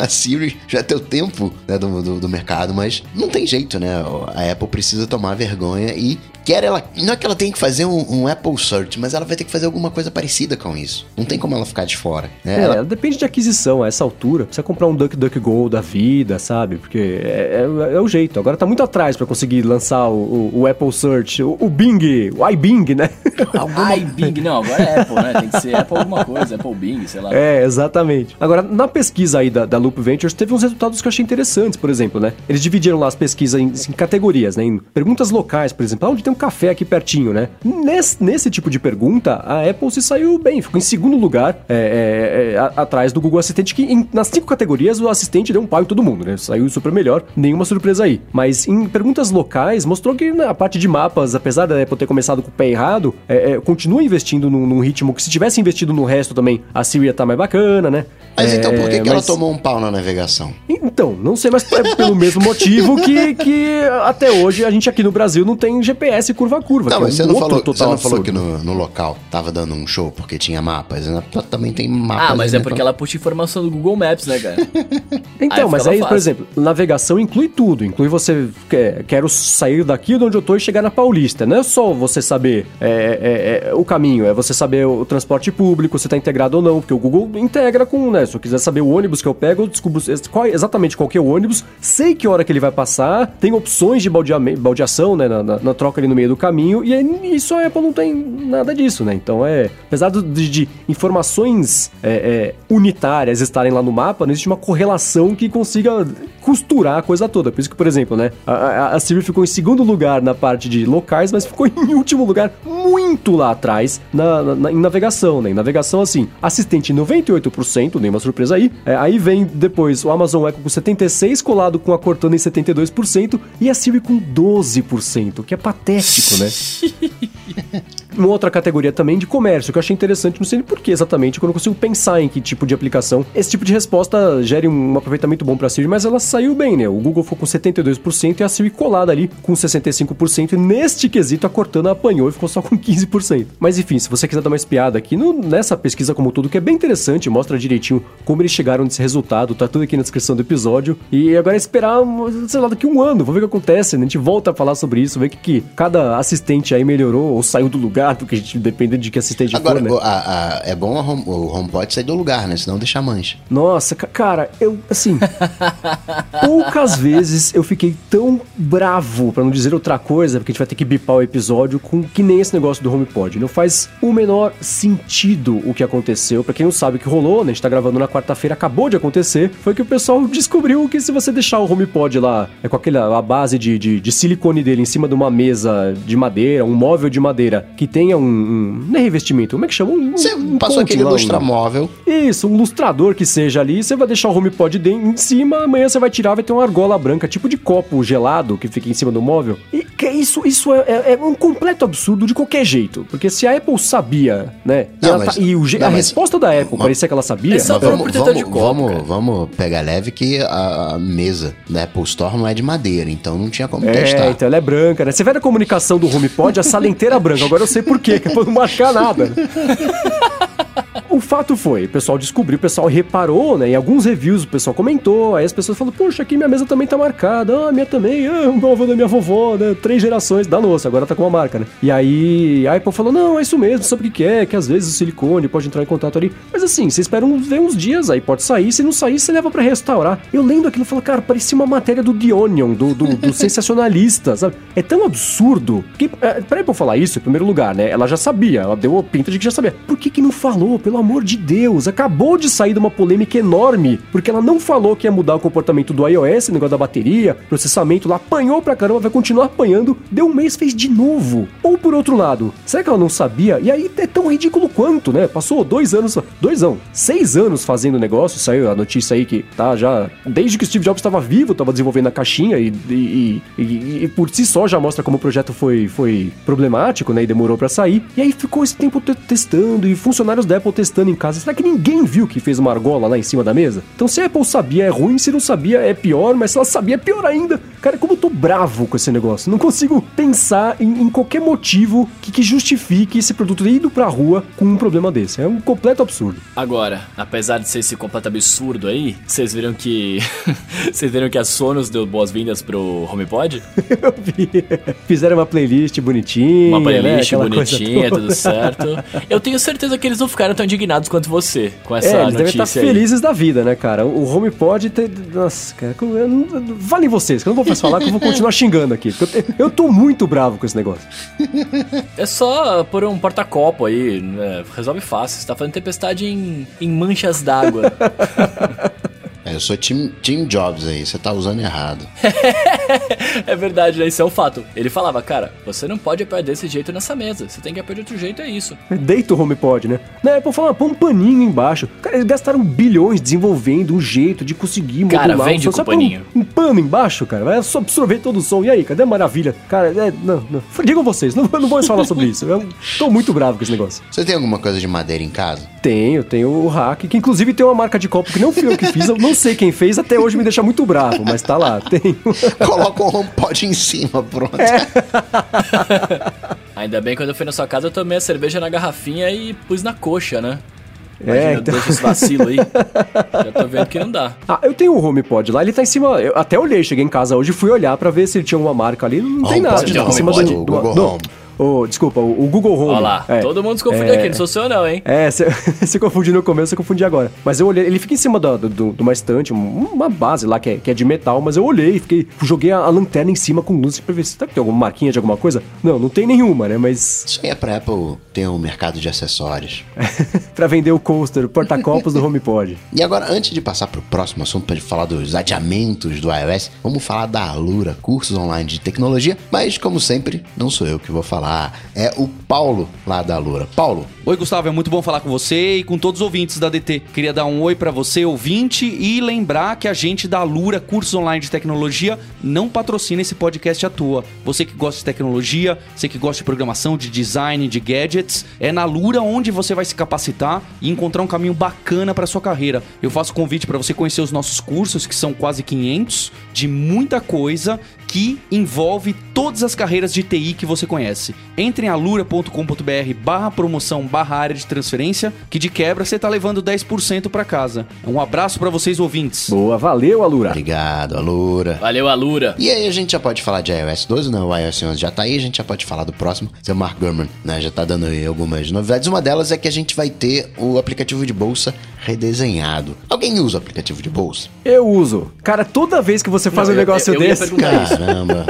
a Siri já tem o tempo né, do, do, do, mercado, mas não tem jeito, né? A Apple precisa tomar vergonha e quer ela. Não é que ela tem que fazer um, um, Apple Search, mas ela vai ter que fazer alguma coisa parecida com isso. Não tem como ela ficar de fora. Né? É, ela... depende de aquisição a essa altura. Precisa comprar um DuckDuckGo da vida, sabe? Porque é, é, é o jeito. Agora tá muito atrás para conseguir lançar o, o, o, Apple Search, o, o Bing, o iBing, né? Alguma... iBing, não, agora é Apple, né? Tem que ser Apple alguma coisa, Apple Bing, sei lá. É, exatamente. Agora, na pesquisa aí da, da Loop Ventures, teve uns resultados que eu achei interessantes, por exemplo, né? Eles dividiram lá as pesquisas em, em categorias, né? Em perguntas locais, por exemplo. Onde tem um café aqui pertinho, né? Nesse, nesse tipo de pergunta, a Apple se saiu bem, ficou em segundo lugar é, é, é, a, atrás do Google Assistente, que em, nas cinco categorias o assistente deu um pau em todo mundo, né? Saiu super melhor, nenhuma surpresa aí. Mas em perguntas locais, mostrou que na parte de mapas, apesar da Apple ter começado com o pé errado, é, é, continua investindo num, num, ritmo que se tivesse investido no resto também, a Siri ia estar tá mais bacana, né? Mas então por que, é, que mas... ela tomou um pau na navegação? Então, não sei, mas é pelo mesmo motivo que, que até hoje a gente aqui no Brasil não tem GPS curva a curva. Não, mas é um você, não falou, você não falou que no, no, local tava dando um show porque tinha mapas. Né? Também tem mapas. Ah, mas é né? porque ela puxa informação do Google Maps, né, cara? então, aí mas aí, fácil. por exemplo, navegação inclui tudo. Inclui você, quer, quero sair daqui de onde eu tô e chegar na Paulista. Não é só você saber é, é, é, o caminho, é você saber o transporte público, se tá integrado ou não. Porque o Google integra com, né? Se eu quiser saber o ônibus que eu pego, eu descubro qual, exatamente qual que é o ônibus, sei que hora que ele vai passar, tem opções de baldeação, né? Na, na, na, troca ali no meio do caminho, e isso a Apple não tem nada disso, né? Então é. Apesar de, de informações é, é, unitárias estarem lá no mapa, não existe uma correlação que consiga costurar a coisa toda. Por isso que, por exemplo, né? A, a, a Siri ficou em segundo lugar na parte de locais, mas ficou em último lugar muito lá atrás na, na, em navegação, né? Em navegação, assim, assistente 98%, nenhuma surpresa aí. É, aí vem depois o Amazon Echo com 76%, colado com a Cortana em 72%, e a Siri com 12%, que é patético, né? uma outra categoria também de comércio, que eu achei interessante, não sei por que exatamente, quando eu consigo pensar em que tipo de aplicação esse tipo de resposta gere um aproveitamento bom para Siri, mas ela saiu bem, né? O Google ficou com 72% e a Siri colada ali com 65%, e neste quesito a Cortana apanhou e ficou só com 15%. Mas enfim, se você quiser dar uma espiada aqui no, nessa pesquisa como tudo, que é bem interessante, mostra direitinho como eles chegaram nesse resultado, tá tudo aqui na descrição do episódio. E agora é esperar, sei lá, daqui um ano, vamos ver o que acontece, né? A gente volta a falar sobre isso, ver que, que cada assistente aí melhorou ou saiu do lugar, porque a gente depende de que assistente agora, for, né? A, a, é bom home, o HomePod sair do lugar, né? Senão deixa mancha. Nossa, cara, eu, assim, poucas vezes eu fiquei tão bravo, para não dizer outra coisa, porque a gente vai ter que bipar o episódio com que nem esse negócio do HomePod. Não faz o menor sentido o que aconteceu. Para quem não sabe o que rolou, né? A gente tá gravando na quarta-feira, acabou de acontecer, foi que o pessoal descobriu que se você deixar o HomePod lá, é com aquela a base de, de, de silicone dele em cima de uma mesa de madeira, um móvel de madeira, que tenha um, um não é revestimento, como é que chama? Um, você um passou aquele lá, lustramóvel. Isso, um lustrador que seja ali, você vai deixar o HomePod em cima, amanhã você vai tirar, vai ter uma argola branca, tipo de copo gelado que fica em cima do móvel. E que isso, isso é, é, é um completo absurdo de qualquer jeito, porque se a Apple sabia, né? Não, e, mas, tá, e o, não, a resposta da Apple parecia que ela sabia. É só vamos, vamos, copo, vamos, vamos, pegar leve que a, a, mesa da Apple Store não é de madeira, então não tinha como é, testar. É, então ela é branca, né? Você vê a comunicação do HomePod, a sala inteira é branca. Agora eu sei por quê, que é pra não marcar nada. o fato foi, o pessoal descobriu, o pessoal reparou, né? Em alguns reviews o pessoal comentou, aí as pessoas falaram, poxa, aqui minha mesa também tá marcada, ah, minha também, ah, o avô da minha vovó, né? Três gerações da nossa, agora tá com uma marca, né? E aí a Apple falou, não, é isso mesmo, sabe o que é, que às vezes o silicone pode entrar em contato ali. Mas assim, você espera uns, uns dias, aí pode sair, se não sair, você leva para restaurar. Eu lendo aquilo, eu falo, cara, parecia uma matéria do The Onion, do, do, do sensacionalista, sabe? É tão absurdo, que, é, pra Apple falar isso, em primeiro lugar, né? Ela já sabia, ela deu a pinta de que já sabia. Por que que não falou, pelo amor de Deus? Acabou de sair de uma polêmica enorme, porque ela não falou que ia mudar o comportamento do iOS, negócio da bateria, processamento lá, apanhou pra caramba, vai continuar apanhando, deu um mês, fez de novo. Ou por outro lado, será que ela não sabia? E aí é tão ridículo quanto, né? Passou dois anos, dois não, seis anos fazendo o negócio, saiu a notícia aí que tá já, desde que o Steve Jobs estava vivo, estava desenvolvendo a caixinha e, e, e, e, por si só já mostra como o projeto foi, foi problemático, né? E demorou para sair. E aí ficou esse tempo testando e funcionários da Apple testando em casa. Será que ninguém viu que fez uma argola lá em cima da mesa? Então se a Apple sabia é ruim, se não sabia é pior, mas se ela sabia é pior ainda. Cara, como eu tô bravo com esse negócio. Não consigo pensar em, em qualquer motivo que, que, justifique esse produto ido pra rua com um problema desse. É um completo absurdo. Agora, apesar de ser esse completo absurdo aí, vocês viram que. vocês viram que a Sonos deu boas-vindas pro HomePod? eu vi. Fizeram uma playlist bonitinha. Uma playlist né? bonitinha, tudo certo. Eu tenho certeza que eles não ficaram tão indignados quanto você com essa é, eles devem estar felizes da vida, né, cara? O HomePod tem. Nossa, cara. Valem vocês, que eu não vou mais falar, que eu vou continuar xingando aqui. Eu, eu tô muito bravo com esse negócio. É só pôr um porta-copo aí, né? resolve fácil. Você tá fazendo tempestade em, em manchas d'água. É, eu sou Tim, Tim Jobs aí, você tá usando errado. é verdade, né? Isso é um fato. Ele falava, cara, você não pode apoiar desse jeito nessa mesa. Você tem que apoiar de outro jeito, é isso. Deita o HomePod, né? Na Apple fala, põe um paninho embaixo. Cara, eles gastaram bilhões desenvolvendo um jeito de conseguir modular. Cara, vende com paninho. Um, um, pano embaixo, cara. Vai absorver todo o som. E aí, cadê a maravilha? Cara, é, não, não. Digam vocês, não, não vou mais falar sobre isso. Eu tô muito bravo com esse negócio. Você tem alguma coisa de madeira em casa? Tenho, tenho o hack, que inclusive tem uma marca de copo que não fui eu que fiz, eu não sei quem fez, até hoje me deixa muito bravo, mas tá lá, tenho. Coloca um HomePod em cima, pronto. É. Ainda bem que quando eu fui na sua casa eu tomei a cerveja na garrafinha e pus na coxa, né? Imagina, é, então... deixa esse vacilo aí. Já tô vendo que não dá. Ah, eu tenho o HomePod lá, ele tá em cima. Eu até olhei, cheguei em casa hoje, fui olhar para ver se ele tinha uma marca ali. Não tem nada. Não, tá em cima do, do, do, do, o, desculpa, o, o Google Home. Olha lá, é, todo mundo se confundiu é, aqui, não sou seu não, hein? É, você confundiu no começo, eu confundi agora. Mas eu olhei, ele fica em cima do, do, de uma estante, uma base lá que é, que é de metal, mas eu olhei, fiquei, joguei a, a lanterna em cima com luz pra ver se tá, tem alguma marquinha de alguma coisa. Não, não tem nenhuma, né, mas... Isso aí é pra Apple ter um mercado de acessórios. pra vender o coaster, o porta-copos do HomePod. E agora, antes de passar pro próximo assunto, pra falar dos adiamentos do iOS, vamos falar da Alura, cursos online de tecnologia, mas como sempre, não sou eu que vou falar, é o Paulo lá da Lura. Paulo. Oi, Gustavo, é muito bom falar com você e com todos os ouvintes da DT. Queria dar um oi para você, ouvinte, e lembrar que a gente da Lura Cursos Online de Tecnologia não patrocina esse podcast à toa. Você que gosta de tecnologia, você que gosta de programação, de design, de gadgets, é na Lura onde você vai se capacitar e encontrar um caminho bacana para sua carreira. Eu faço convite para você conhecer os nossos cursos, que são quase 500, de muita coisa que envolve todas as carreiras de TI que você conhece. Entre em alura.com.br barra promoção barra área de transferência, que de quebra você tá levando 10% para casa. Um abraço para vocês ouvintes. Boa, valeu Alura. Obrigado, Alura. Valeu, Alura. E aí a gente já pode falar de iOS 12, não, o iOS 11 já tá aí, a gente já pode falar do próximo. Seu Mark Gurman, né, já tá dando aí algumas novidades. Uma delas é que a gente vai ter o aplicativo de bolsa redesenhado. Alguém usa o aplicativo de bolsa? Eu uso. Cara, toda vez que você faz não, um negócio eu, eu desse, caramba.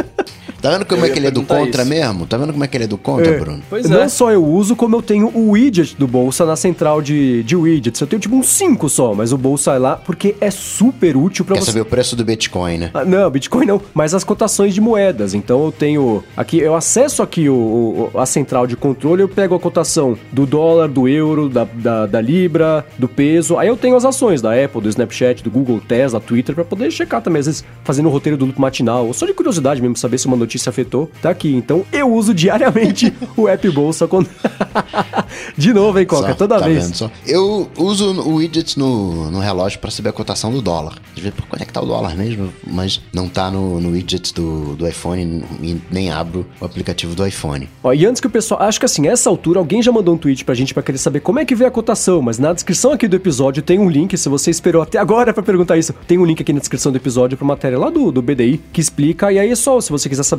Tá vendo como é que ele é do contra isso. mesmo? Tá vendo como é que ele é do contra, é. Bruno? Pois Não é. só eu uso, como eu tenho o widget do Bolsa na central de, de widgets. Eu tenho tipo uns 5 só, mas o Bolsa é lá porque é super útil para você. Quer saber o preço do Bitcoin, né? Ah, não, Bitcoin não, mas as cotações de moedas. Então eu tenho aqui, eu acesso aqui o, o a central de controle, eu pego a cotação do dólar, do euro, da, da, da Libra, do peso. Aí eu tenho as ações da Apple, do Snapchat, do Google, Tesla, Twitter, para poder checar também, às vezes fazendo o roteiro do loop matinal, ou só de curiosidade mesmo, saber se uma notícia afetou, tá aqui. Então eu uso diariamente o app Bolsa quando. De novo, hein, Coca? Só, Toda tá vez. Eu uso o widget no, no relógio para saber a cotação do dólar. De ver quando é que tá o dólar mesmo, mas não tá no, no widget do, do iPhone e nem abro o aplicativo do iPhone. Ó, e antes que o pessoal. Acho que assim, essa altura alguém já mandou um tweet pra gente para querer saber como é que vê a cotação, mas na descrição aqui do episódio tem um link. Se você esperou até agora para perguntar isso, tem um link aqui na descrição do episódio pra matéria lá do, do BDI que explica. E aí é só, se você quiser saber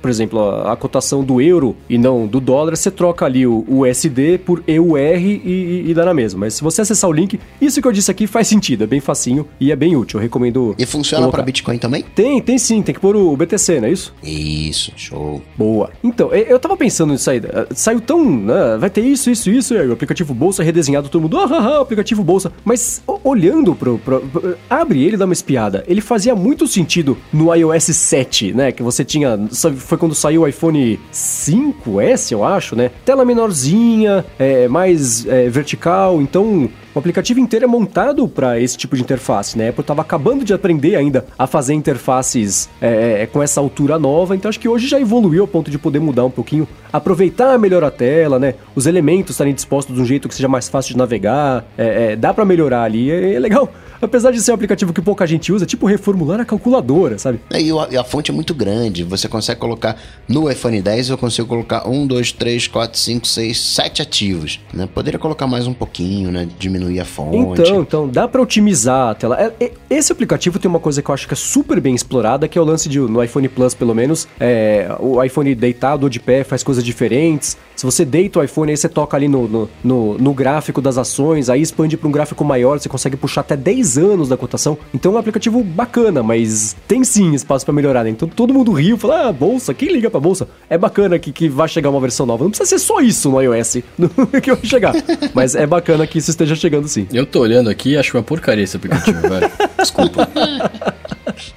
por exemplo, a, a, cotação do euro e não do dólar, você troca ali o, USD por EUR e, e, e, dá na mesma. Mas se você acessar o link, isso que eu disse aqui faz sentido, é bem facinho e é bem útil. Eu recomendo. E funciona para Bitcoin também? Tem, tem sim, tem que pôr o BTC, não é isso? Isso, show. Boa. Então, eu tava pensando nisso aí. Eh, saiu tão. Né, vai ter isso, isso, isso, o aplicativo Bolsa redesenhado, todo mundo, ah, ah, ah, aplicativo Bolsa. Mas olhando pro, pro, pro. Abre ele e dá uma espiada. Ele fazia muito sentido no iOS 7, né? Que você tinha. Foi quando saiu o iPhone 5S, eu acho, né? Tela menorzinha, é, mais é, vertical, então o aplicativo inteiro é montado para esse tipo de interface, né? A Apple estava acabando de aprender ainda a fazer interfaces é, é, com essa altura nova, então acho que hoje já evoluiu ao ponto de poder mudar um pouquinho, aproveitar melhor a tela, né? Os elementos estarem dispostos de um jeito que seja mais fácil de navegar, é, é dá para melhorar ali, é, é legal apesar de ser um aplicativo que pouca gente usa, tipo reformular a calculadora, sabe? É, a, e a fonte é muito grande. Você consegue colocar no iPhone 10, eu consigo colocar 1, 2, 3, 4, 5, 6, 7 ativos. Né? Poderia colocar mais um pouquinho, né? Diminuir a fonte. Então, então dá para otimizar a tela. É, é, esse aplicativo tem uma coisa que eu acho que é super bem explorada, que é o lance de, no iPhone Plus, pelo menos, é, o iPhone deitado ou de pé faz coisas diferentes. Se você deita o iPhone, aí você toca ali no, no, no, no gráfico das ações, aí expande para um gráfico maior, você consegue puxar até 10 anos da cotação. Então é um aplicativo bacana, mas tem sim espaço para melhorar, né? Então todo mundo riu, fala, ah, bolsa, quem liga pra bolsa? É bacana que, que vai chegar uma versão nova. Não precisa ser só isso no iOS que vai chegar. Mas é bacana que isso esteja chegando sim. Eu tô olhando aqui e acho uma porcaria esse aplicativo, velho. Desculpa.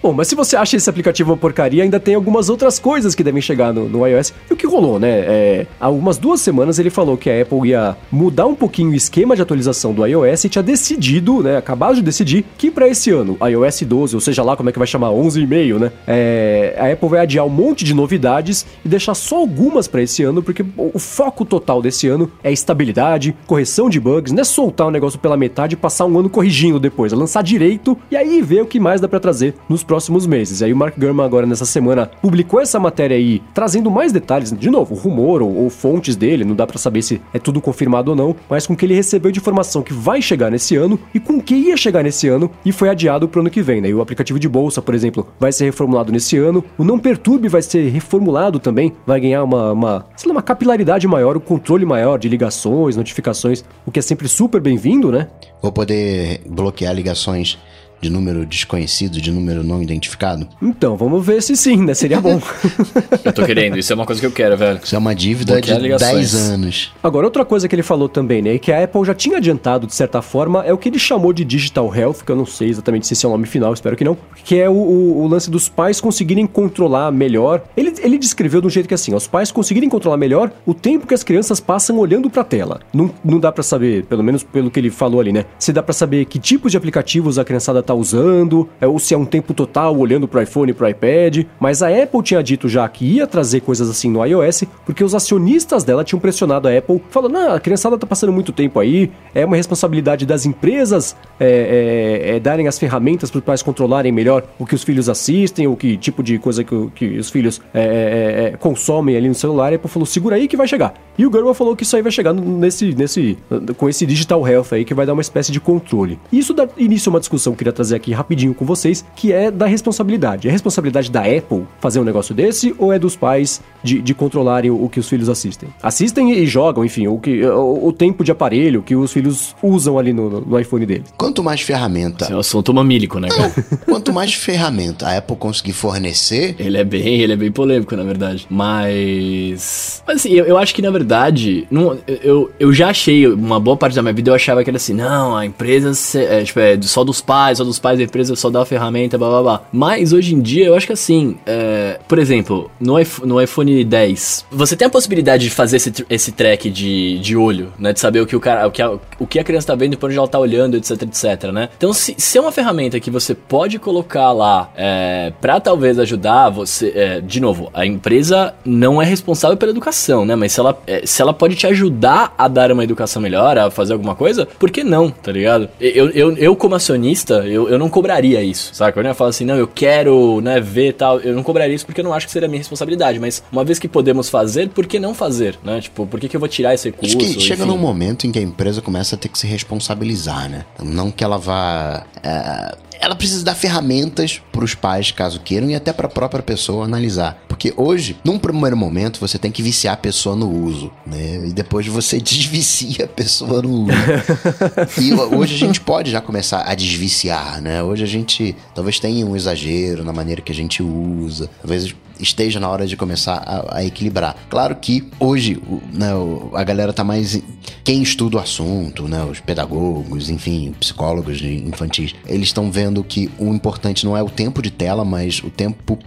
Bom, mas se você acha esse aplicativo uma porcaria, ainda tem algumas outras coisas que devem chegar no, no iOS. E o que rolou, né? É, há algumas duas semanas ele falou que a Apple ia mudar um pouquinho o esquema de atualização do iOS e tinha decidido, né? Acabado de decidir que para esse ano, iOS 12, ou seja lá como é que vai chamar, 11,5, né? É, a Apple vai adiar um monte de novidades e deixar só algumas para esse ano, porque o foco total desse ano é estabilidade, correção de bugs, não é soltar o negócio pela metade e passar um ano corrigindo depois, é lançar direito e aí ver o que mais dá para trazer nos próximos meses. Aí o Mark Gurman agora nessa semana publicou essa matéria aí, trazendo mais detalhes, de novo, rumor ou, ou fontes dele, não dá para saber se é tudo confirmado ou não, mas com que ele recebeu de informação que vai chegar nesse ano e com que ia chegar nesse ano e foi adiado pro ano que vem, né? E o aplicativo de bolsa, por exemplo, vai ser reformulado nesse ano, o Não Perturbe vai ser reformulado também, vai ganhar uma, uma, sei lá, uma capilaridade maior, um controle maior de ligações, notificações, o que é sempre super bem-vindo, né? Vou poder bloquear ligações de número desconhecido, de número não identificado? Então, vamos ver se sim, né? Seria bom. eu tô querendo, isso é uma coisa que eu quero, velho. Isso é uma dívida de 10 anos. Agora, outra coisa que ele falou também, né? Que a Apple já tinha adiantado, de certa forma, é o que ele chamou de Digital Health, que eu não sei exatamente se esse é o nome final, espero que não. Que é o, o, o lance dos pais conseguirem controlar melhor. Ele, ele descreveu de um jeito que assim, os pais conseguirem controlar melhor o tempo que as crianças passam olhando pra tela. Não, não dá para saber, pelo menos pelo que ele falou ali, né? Se dá para saber que tipos de aplicativos a criançada tá tá usando, é, ou se é um tempo total olhando pro iPhone e pro iPad. Mas a Apple tinha dito já que ia trazer coisas assim no iOS, porque os acionistas dela tinham pressionado a Apple, falando: ah, a criançada tá passando muito tempo aí, é uma responsabilidade das empresas é, é, é darem as ferramentas para os pais controlarem melhor o que os filhos assistem, ou que tipo de coisa que, que os filhos é, é, consomem ali no celular. A Apple falou: segura aí que vai chegar. E o Gerber falou que isso aí vai chegar nesse, nesse, com esse Digital Health aí, que vai dar uma espécie de controle. Isso dá início a uma discussão que queria trazer aqui rapidinho com vocês, que é da responsabilidade. É responsabilidade da Apple fazer um negócio desse ou é dos pais de, de controlarem o, o que os filhos assistem? Assistem e jogam, enfim, o, que, o, o tempo de aparelho que os filhos usam ali no, no iPhone dele. Quanto mais ferramenta. Esse é um assunto mamílico, né, cara? Quanto mais ferramenta a Apple conseguir fornecer. Ele é bem, ele é bem polêmico, na verdade. Mas. Mas assim, eu, eu acho que na verdade. Não, eu, eu já achei uma boa parte da minha vida, eu achava que era assim, não, a empresa é, tipo, é só dos pais, só dos pais da empresa, só dá a ferramenta, blá blá blá. Mas hoje em dia eu acho que assim, é, por exemplo, no iPhone, no iPhone 10, você tem a possibilidade de fazer esse, esse track de, de olho, né? De saber o que o cara, o que a, o que a criança tá vendo e por onde ela tá olhando, etc, etc, né? Então, se, se é uma ferramenta que você pode colocar lá é, pra talvez ajudar você, é, de novo, a empresa não é responsável pela educação, né? Mas se ela, é, se ela pode te ajudar a dar uma educação melhor, a fazer alguma coisa, por que não, tá ligado? Eu, eu, eu como acionista, eu, eu não cobraria isso, saca? Eu não ia falar assim, não, eu quero, né, ver tal. Eu não cobraria isso porque eu não acho que seria minha responsabilidade. Mas uma vez que podemos fazer, por que não fazer, né? Tipo, por que, que eu vou tirar esse recurso? Acho que chega num momento em que a empresa começa a ter que se responsabilizar, né? Não que ela vá. É ela precisa dar ferramentas para os pais, caso queiram, e até para a própria pessoa analisar. Porque hoje, num primeiro momento, você tem que viciar a pessoa no uso, né? E depois você desvicia a pessoa no uso. e hoje a gente pode já começar a desviciar, né? Hoje a gente talvez tenha um exagero na maneira que a gente usa, talvez esteja na hora de começar a, a equilibrar. Claro que hoje né, a galera tá mais. Quem estuda o assunto, né, os pedagogos, enfim, psicólogos infantis, eles estão vendo que o importante não é o tempo de tela, mas o tempo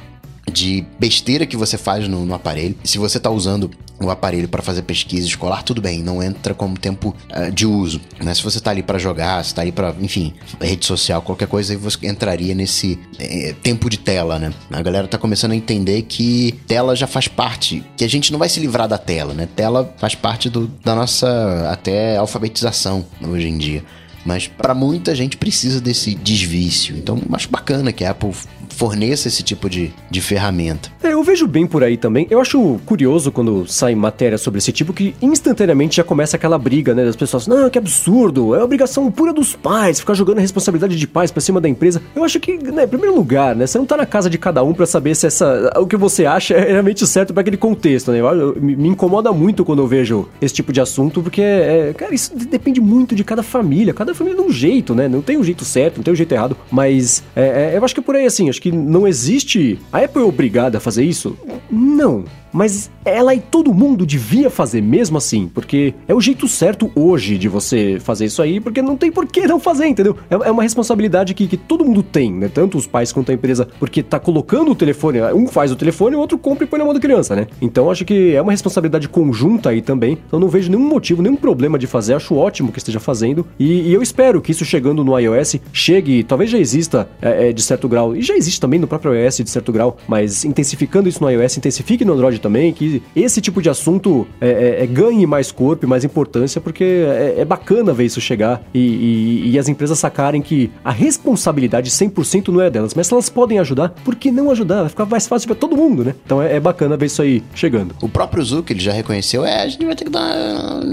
de besteira que você faz no, no aparelho. Se você está usando o aparelho para fazer pesquisa escolar, tudo bem, não entra como tempo uh, de uso. Né? Se você está ali para jogar, se está ali para, enfim, rede social, qualquer coisa, aí você entraria nesse eh, tempo de tela, né? A galera está começando a entender que tela já faz parte, que a gente não vai se livrar da tela, né? Tela faz parte do, da nossa até alfabetização hoje em dia. Mas para muita gente precisa desse desvício. Então, acho bacana que a Apple forneça esse tipo de, de ferramenta. É, eu vejo bem por aí também. Eu acho curioso quando sai matéria sobre esse tipo que instantaneamente já começa aquela briga, né? Das pessoas, não, que absurdo, é obrigação pura dos pais ficar jogando a responsabilidade de pais pra cima da empresa. Eu acho que, né, em primeiro lugar, né, você não tá na casa de cada um para saber se essa o que você acha é realmente certo para aquele contexto, né? Eu, eu, me incomoda muito quando eu vejo esse tipo de assunto, porque, é, cara, isso depende muito de cada família. Cada família de um jeito, né? Não tem um jeito certo, não tem um jeito errado. Mas é, é, eu acho que é por aí, assim, acho que não existe. A Apple é obrigada a fazer isso? Não mas ela e todo mundo devia fazer mesmo assim, porque é o jeito certo hoje de você fazer isso aí, porque não tem por que não fazer, entendeu? É, é uma responsabilidade que, que todo mundo tem, né? Tanto os pais quanto a empresa, porque tá colocando o telefone, um faz o telefone, o outro compra e põe na mão da criança, né? Então acho que é uma responsabilidade conjunta aí também, então não vejo nenhum motivo, nenhum problema de fazer, acho ótimo que esteja fazendo, e, e eu espero que isso chegando no iOS chegue, talvez já exista é, é, de certo grau, e já existe também no próprio iOS de certo grau, mas intensificando isso no iOS, intensifique no Android também, que esse tipo de assunto é, é, é, ganhe mais corpo e mais importância, porque é, é bacana ver isso chegar e, e, e, as empresas sacarem que a responsabilidade 100% não é delas, mas se elas podem ajudar, por que não ajudar? Vai ficar mais fácil para todo mundo, né? Então é, é, bacana ver isso aí chegando. O próprio Zuck, ele já reconheceu, é, a gente vai ter que dar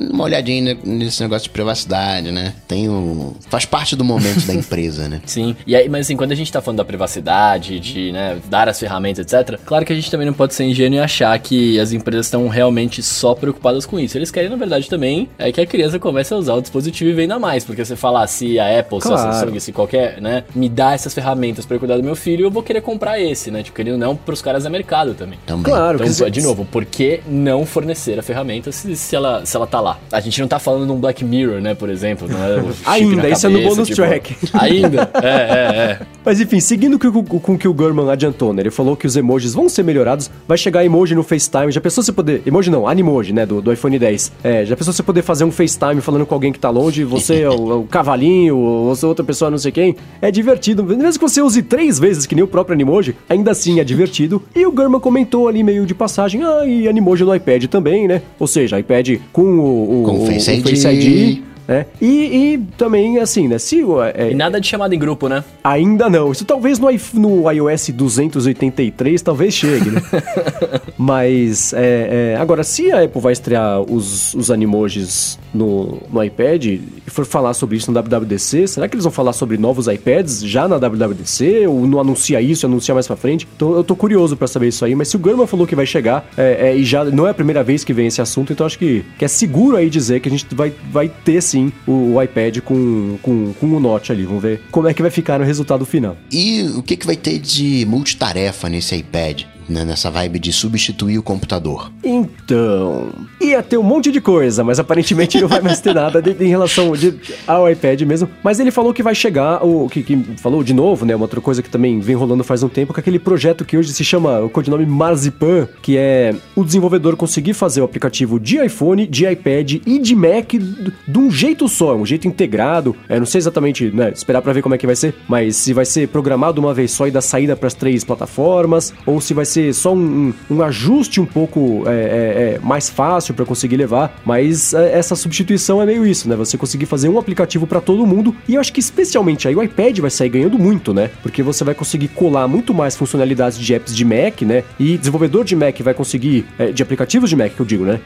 uma olhadinha nesse negócio de privacidade, né? Tem o... faz parte do momento da empresa, né? Sim, e aí, mas assim, quando a gente tá falando da privacidade, de né, dar as ferramentas, etc., claro que a gente também não pode ser ingênuo e achar que as empresas estão realmente só preocupadas com isso. Eles querem, na verdade, também é que a criança comece a usar o dispositivo e venda mais. Porque você falar se a Apple, claro. se a Samsung, se qualquer, né, me dá essas ferramentas para cuidar do meu filho, eu vou querer comprar esse, né? Tipo, querendo não pros caras da mercado também. Também. Claro, então, de novo, por que não fornecer a ferramenta se, se, ela, se ela tá lá? A gente não tá falando de um Black Mirror, né, por exemplo. É ainda, isso é no bonus tipo, track. Ainda? É, é, é. Mas enfim, seguindo com, com o que o Gurman adiantou, né? Ele falou que os emojis vão ser melhorados, vai chegar emoji no FaceTime. Já pensou você poder. Emoji não, Animoji, né? Do, do iPhone 10. É, já pensou você poder fazer um FaceTime falando com alguém que tá longe, você é o, o cavalinho, ou você é outra pessoa, não sei quem. É divertido. Mesmo que você use três vezes, que nem o próprio Animoji, ainda assim é divertido. E o Gurman comentou ali meio de passagem, ah, e Animoji no iPad também, né? Ou seja, iPad com o, o, com o Face, o Face ID né? E, e também, assim, né? Se, é, e nada de chamada em grupo, né? Ainda não. Isso talvez no, no iOS 283 talvez chegue, né? Mas, é, é, agora, se a Apple vai estrear os, os animojis no, no iPad e for falar sobre isso no WWDC, será que eles vão falar sobre novos iPads já na WWDC? Ou não anuncia isso, anuncia mais pra frente? Então eu tô curioso para saber isso aí, mas se o Gurman falou que vai chegar, é, é, e já não é a primeira vez que vem esse assunto, então acho que, que é seguro aí dizer que a gente vai, vai ter sim sim o, o iPad com, com, com o Note ali. Vamos ver como é que vai ficar no resultado final. E o que, que vai ter de multitarefa nesse iPad? Né, nessa vibe de substituir o computador. Então, ia ter um monte de coisa, mas aparentemente não vai mais ter nada de, em relação de, ao iPad mesmo. Mas ele falou que vai chegar, o que, que, falou de novo, né, uma outra coisa que também vem rolando faz um tempo, com aquele projeto que hoje se chama o codinome Marzipan, que é o desenvolvedor conseguir fazer o aplicativo de iPhone, de iPad e de Mac de um jeito só, um jeito integrado. É, não sei exatamente, né, esperar para ver como é que vai ser, mas se vai ser programado uma vez só e dar saída para as três plataformas, ou se vai ser ser só um, um ajuste um pouco é, é, é mais fácil para conseguir levar, mas é, essa substituição é meio isso, né? Você conseguir fazer um aplicativo para todo mundo e eu acho que especialmente aí o iPad vai sair ganhando muito, né? Porque você vai conseguir colar muito mais funcionalidades de apps de Mac, né? E desenvolvedor de Mac vai conseguir, é, de aplicativos de Mac que eu digo, né?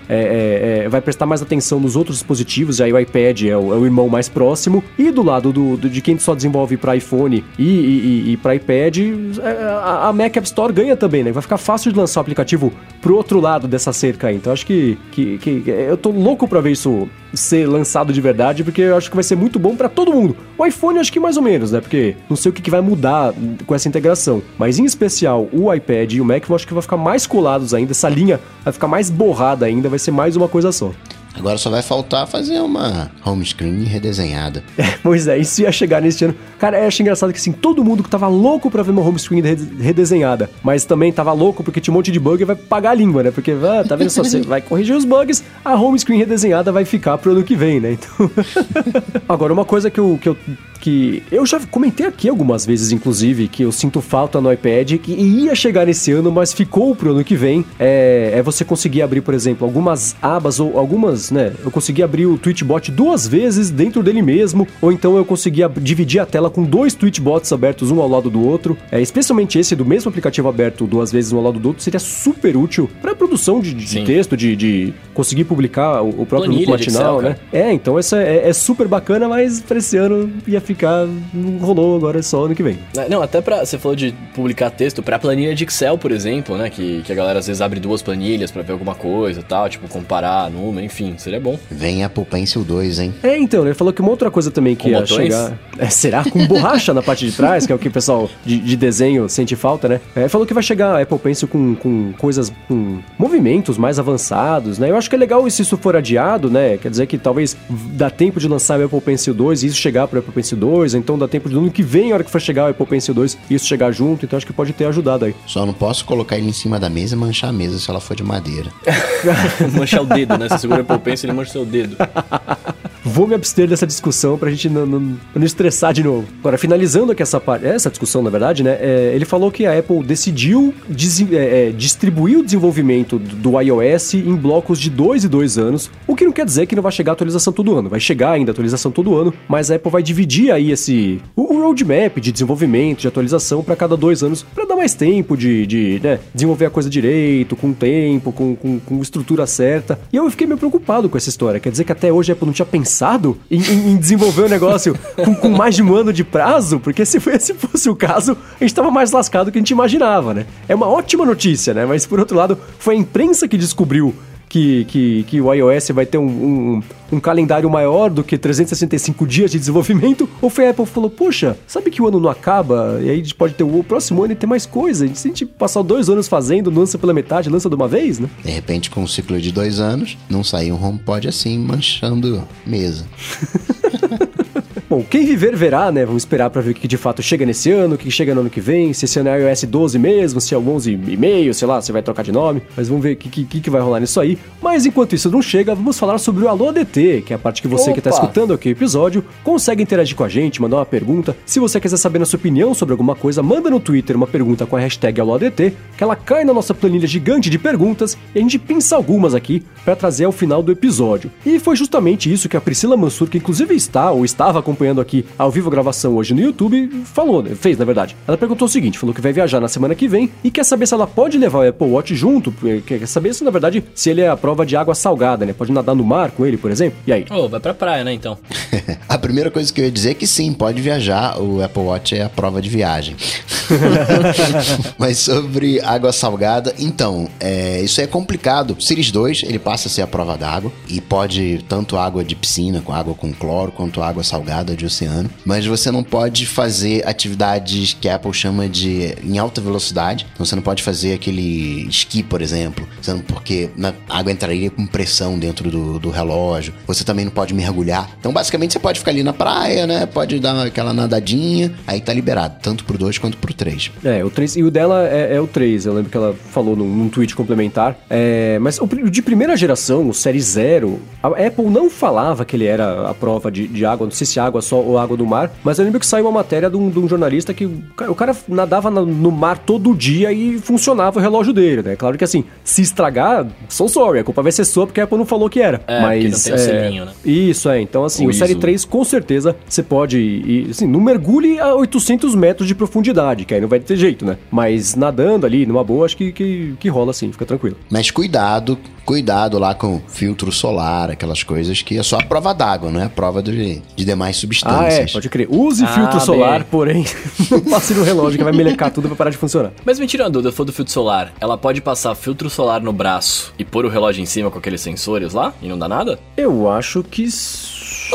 Vai prestar mais atenção nos outros dispositivos, aí o iPad é o, o irmão mais próximo e do lado do, do de quem só desenvolve para iPhone e, e, e para iPad, a, a Mac App Store ganha também, né? Vai ficar fácil de lançar o aplicativo pro outro lado dessa cerca aí. Então acho que, que, que eu tô louco para ver isso ser lançado de verdade, porque eu acho que vai ser muito bom para todo mundo. O iPhone acho que mais ou menos, né? Porque não sei o que, que vai mudar com essa integração. Mas em especial o iPad e o Mac eu acho que vai ficar mais colados ainda, essa linha vai ficar mais borrada ainda, vai ser mais uma coisa só. Agora só vai faltar fazer uma home screen redesenhada. É, pois é, isso ia chegar neste ano. Cara, eu achei engraçado que assim, todo mundo que tava louco pra ver uma home screen redesenhada, mas também tava louco porque tinha um monte de bug e vai pagar a língua, né? Porque, ah, tá vendo só, você vai corrigir os bugs, a home screen redesenhada vai ficar pro ano que vem, né? Então. Agora, uma coisa que eu, que eu que eu já comentei aqui algumas vezes, inclusive, que eu sinto falta no iPad, que ia chegar nesse ano, mas ficou pro ano que vem. É, é você conseguir abrir, por exemplo, algumas abas ou algumas, né? Eu consegui abrir o Twitchbot duas vezes dentro dele mesmo, ou então eu consegui dividir a tela com dois Twitchbots abertos um ao lado do outro. É, especialmente esse do mesmo aplicativo aberto duas vezes um ao lado do outro seria super útil para produção de, de texto, de, de, conseguir publicar o, o próprio Planilha matinal, Excel, né? É, então essa é, é, super bacana, mas para esse ano ia ficar não rolou agora é só ano que vem. É, não, até para você falou de publicar texto para planilha de Excel, por exemplo, né, que, que a galera às vezes abre duas planilhas para ver alguma coisa, tal, tipo comparar número, enfim, seria bom. Vem Apple Pencil 2, hein? É, então, ele falou que uma outra coisa também que com ia botões? chegar, é, será com borracha na parte de trás, que é o que o pessoal de, de desenho sente falta, né? É, falou que vai chegar a Apple Pencil com, com coisas, com movimentos mais avançados, né? Eu acho que é legal se isso for adiado, né? Quer dizer que talvez dá tempo de lançar o Apple Pencil 2 e isso chegar para o Apple Pencil 2, então dá tempo de no ano que vem, a hora que for chegar o Apple Pencil 2, isso chegar junto, então acho que pode ter ajudado aí. Só não posso colocar ele em cima da mesa e manchar a mesa se ela for de madeira. manchar o dedo, né? Você segura o Apple Pencil e ele mancha o seu dedo. Vou me abster dessa discussão pra gente não, não, não estressar de novo. Agora, finalizando aqui essa parte, essa discussão, na verdade, né? É, ele falou que a Apple decidiu é, é, distribuir o desenvolvimento do iOS em blocos de dois e dois anos, o que não quer dizer que não vai chegar atualização todo ano. Vai chegar ainda atualização todo ano, mas a Apple vai dividir aí esse o, o roadmap de desenvolvimento, de atualização para cada dois anos, para dar mais tempo de, de né, desenvolver a coisa direito, com tempo, com, com, com estrutura certa. E eu fiquei meio preocupado com essa história. Quer dizer que até hoje a Apple não tinha pensado em, em, em desenvolver o um negócio com, com, mais de um ano de prazo, porque se, se fosse o caso, a gente estava mais lascado do que a gente imaginava, né? É uma ótima notícia, né? Mas por outro lado, foi a imprensa que descobriu que, que, que o iOS vai ter um, um, um, calendário maior do que 365 dias de desenvolvimento? Ou foi a Apple que falou, poxa, sabe que o ano não acaba? E aí a gente pode ter o próximo ano e ter mais coisa. Se a gente passar dois anos fazendo, lança pela metade, lança de uma vez, né? De repente, com um ciclo de dois anos, não sair um HomePod assim, manchando mesa. Bom, quem viver verá, né? Vamos esperar para ver o que de fato chega nesse ano, o que chega no ano que vem, se esse ano é iOS 12 mesmo, se é o 11,5, sei lá, se vai trocar de nome, mas vamos ver o que, que, que vai rolar nisso aí. Mas enquanto isso não chega, vamos falar sobre o Alô ADT, que é a parte que você Opa. que tá escutando aqui o episódio consegue interagir com a gente, mandar uma pergunta. Se você quiser saber a sua opinião sobre alguma coisa, manda no Twitter uma pergunta com a hashtag AlôADT, que ela cai na nossa planilha gigante de perguntas e a gente pensa algumas aqui para trazer ao final do episódio. E foi justamente isso que a Priscila Mansur, que inclusive está ou estava acompanhando acompanhando aqui ao vivo a gravação hoje no YouTube, falou, né? fez na verdade. Ela perguntou o seguinte: falou que vai viajar na semana que vem e quer saber se ela pode levar o Apple Watch junto, quer saber se na verdade se ele é a prova de água salgada, né? Pode nadar no mar com ele, por exemplo. E aí? Oh, vai pra praia, né, então? a primeira coisa que eu ia dizer é que sim, pode viajar. O Apple Watch é a prova de viagem. Mas sobre água salgada, então, é, isso é complicado. Series 2, ele passa a ser a prova d'água e pode tanto água de piscina, com água com cloro, quanto água salgada de oceano. Mas você não pode fazer atividades que a Apple chama de em alta velocidade. Então você não pode fazer aquele esqui, por exemplo, porque a água entraria com pressão dentro do, do relógio. Você também não pode mergulhar. Então, basicamente, você pode ficar ali na praia, né? Pode dar aquela nadadinha, aí tá liberado, tanto pro 2 quanto pro 3. É, o 3. E o dela é, é, o 3. Eu lembro que ela falou num, num tweet complementar. É, mas o de primeira geração, o Série Zero, a Apple não falava que ele era a prova de, de água. Não sei se água só ou água do mar. Mas eu lembro que saiu uma matéria de um, de um jornalista que o cara nadava no mar todo dia e funcionava o relógio dele, né? Claro que assim, se estragar, sou sorry, a culpa vai ser sua porque a Apple não falou que era. É, mas não tem é, o selinho, né? Isso é, então assim, o, o Série 3 com certeza você pode ir, assim, não mergulhe a 800 metros de profundidade, que aí não vai ter jeito, né? Mas nadando ali, numa boa, acho que, que, que rola assim, fica tranquilo. Mas cuidado, cuidado lá com filtro solar, aquelas coisas que é só a prova d'água, não é a prova de, de demais substâncias. Ah, é, pode crer. Use ah, filtro solar, bem. porém, não passe no relógio que vai melecar tudo pra parar de funcionar. Mas me tira uma dúvida, for do filtro solar, ela pode passar filtro solar no braço e pôr o relógio em cima com aqueles sensores lá e não dá nada? Eu acho que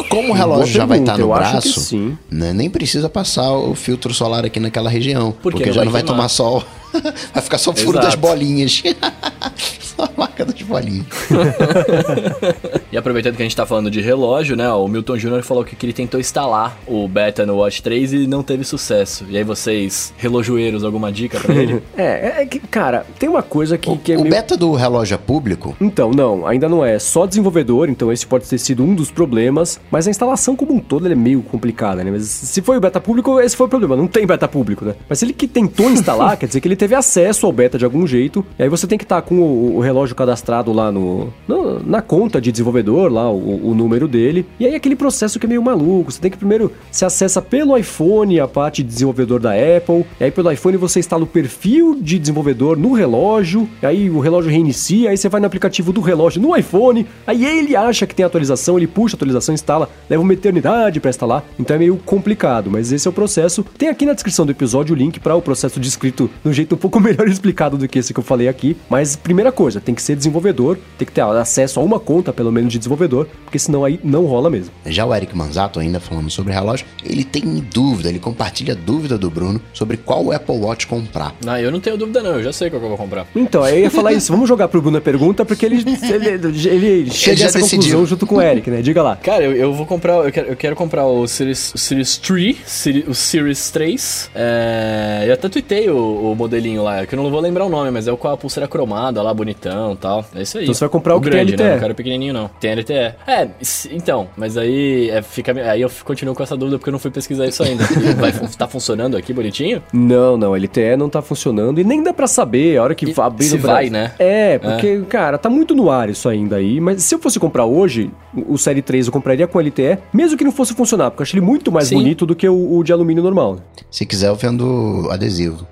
como o relógio já vai estar tá no braço, né, nem precisa passar o filtro solar aqui naquela região. Porque, porque já não vai tomar sol. vai ficar só o furo das bolinhas. só marca das bolinhas. E aproveitando que a gente tá falando de relógio, né? O Milton Jr. falou que ele tentou instalar o beta no Watch 3 e não teve sucesso. E aí vocês, relojoeiros, alguma dica pra ele? É, é que, cara, tem uma coisa que, que é o meio... beta do relógio é público? Então, não, ainda não é só desenvolvedor, então esse pode ter sido um dos problemas, mas a instalação como um todo é meio complicada, né? Mas se foi o beta público, esse foi o problema, não tem beta público, né? Mas se ele que tentou instalar, quer dizer que ele teve acesso ao beta de algum jeito, e aí você tem que estar com o, o relógio cadastrado lá no, no- na conta de desenvolvedor, lá o, o número dele, e aí aquele processo que é meio maluco, você tem que primeiro se acessa pelo iPhone a parte de desenvolvedor da Apple, e aí pelo iPhone você instala o perfil de desenvolvedor no relógio, aí o relógio reinicia, aí você vai no aplicativo do relógio no iPhone, aí ele acha que tem atualização, ele puxa a atualização, instala, leva uma eternidade pra instalar, então é meio complicado, mas esse é o processo. Tem aqui na descrição do episódio o link para o processo descrito de um jeito um pouco melhor explicado do que esse que eu falei aqui, mas primeira coisa, tem que ser desenvolvedor, tem que ter acesso a uma conta pelo menos de desenvolvedor, porque senão aí não rola mesmo. Já o Eric Manzato, ainda falando sobre relógio, ele tem dúvida, ele compartilha a dúvida do Bruno sobre qual Apple Watch comprar. ah, eu não tenho dúvida não, eu já sei qual que eu vou comprar. Então, aí eu ia falar isso. Vamos jogar pro Bruno a pergunta, porque ele, ele, ele chega a essa decidiu. conclusão junto com o Eric, né? Diga lá. Cara, eu, eu vou comprar, eu quero, eu quero comprar o Series, o Series 3, Seri- o Series 3. É, eu até tuitei o, o modelinho lá, que eu não vou lembrar o nome, mas é o com a pulseira cromada lá, bonitão e tal. É isso aí. Então você vai comprar o que tem grande, LTE. né? Não quero pequenininho não. Tem LTE. É, então, mas aí é, fica, aí eu continuo com essa dúvida porque eu não fui pesquisar isso ainda. Vai, tá funcionando aqui bonitinho? Não, não, LTE não tá funcionando e nem dá pra saber a hora que E vai abrir se no vai, Brasil. né? É, porque, cara, tá muito no ar isso ainda aí, mas se eu fosse comprar hoje, o o Série 3 eu compraria com LTE, mesmo que não fosse funcionar, porque eu acho ele muito mais Sim. bonito do que o, o de alumínio normal. Se quiser, eu vendo adesivo.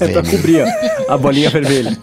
É pra cobrir a bolinha vermelha.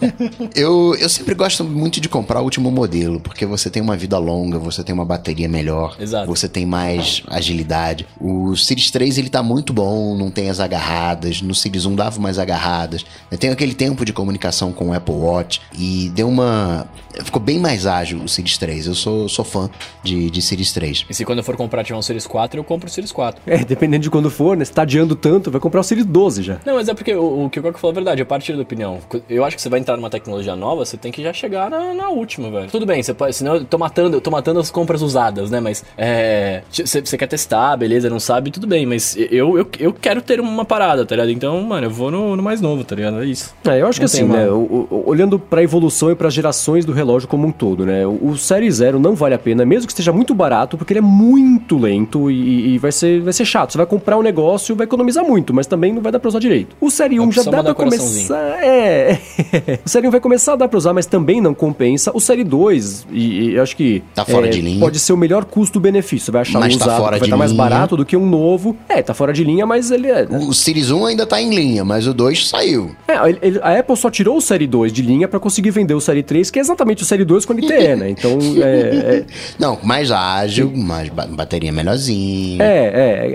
Eu, eu sempre gosto muito de comprar o último modelo, porque você tem uma vida longa, você tem uma bateria melhor, Exato. você tem mais agilidade. O Series 3 ele tá muito bom, não tem as agarradas. No Series 1 dava mais agarradas. Tem aquele tempo de comunicação com o Apple Watch e deu uma. Ficou bem mais ágil o Series 3. Eu sou, sou fã de, de Series 3. E se quando eu for comprar tiver um Series 4, eu compro o Series 4. É, dependendo de quando for, né? Se tá adiando tanto, vai comprar o Series 12 já. Não, mas é porque o, o que o Coco falou é verdade, eu partilho da opinião. Eu acho que você vai entrar numa tecnologia nova, você tem que já chegar na, na última, velho. Tudo bem, você pode, senão eu tô matando, eu tô matando as compras usadas, né? Mas é. Você quer testar, beleza, não sabe, tudo bem, mas eu, eu, eu quero ter uma parada, tá ligado? Então, mano, eu vou no, no mais novo, tá ligado? É isso. É, eu acho que Não assim, tem né, o- o- olhando pra evolução e para gerações do relógio como um todo, né, o, o Série Zero não vale a pena, mesmo que esteja muito barato, porque ele é muito lento e, e vai, ser, vai ser chato. Você vai comprar um negócio, vai economizar muito, mas também não vai dar pra usar direito. O Série 1 já dá pra começar... É, o Série 1 vai começar a dar pra usar, mas também não compensa. O Série 2, e, e eu acho que... Tá fora é, de linha. Pode ser o melhor custo-benefício. Vai achar Mas um tá usado vai estar mais linha. barato do que um novo. É, tá fora de linha, mas ele é... O Series 1 ainda tá em linha, mas o 2 saiu. É, ele- ele- a Apple só tirou o Série 2 de linha pra conseguir vender o Série 3, que é exatamente o Série 2 com LTE, né? Então, é, Não, mais ágil, mais ba- bateria melhorzinha. é,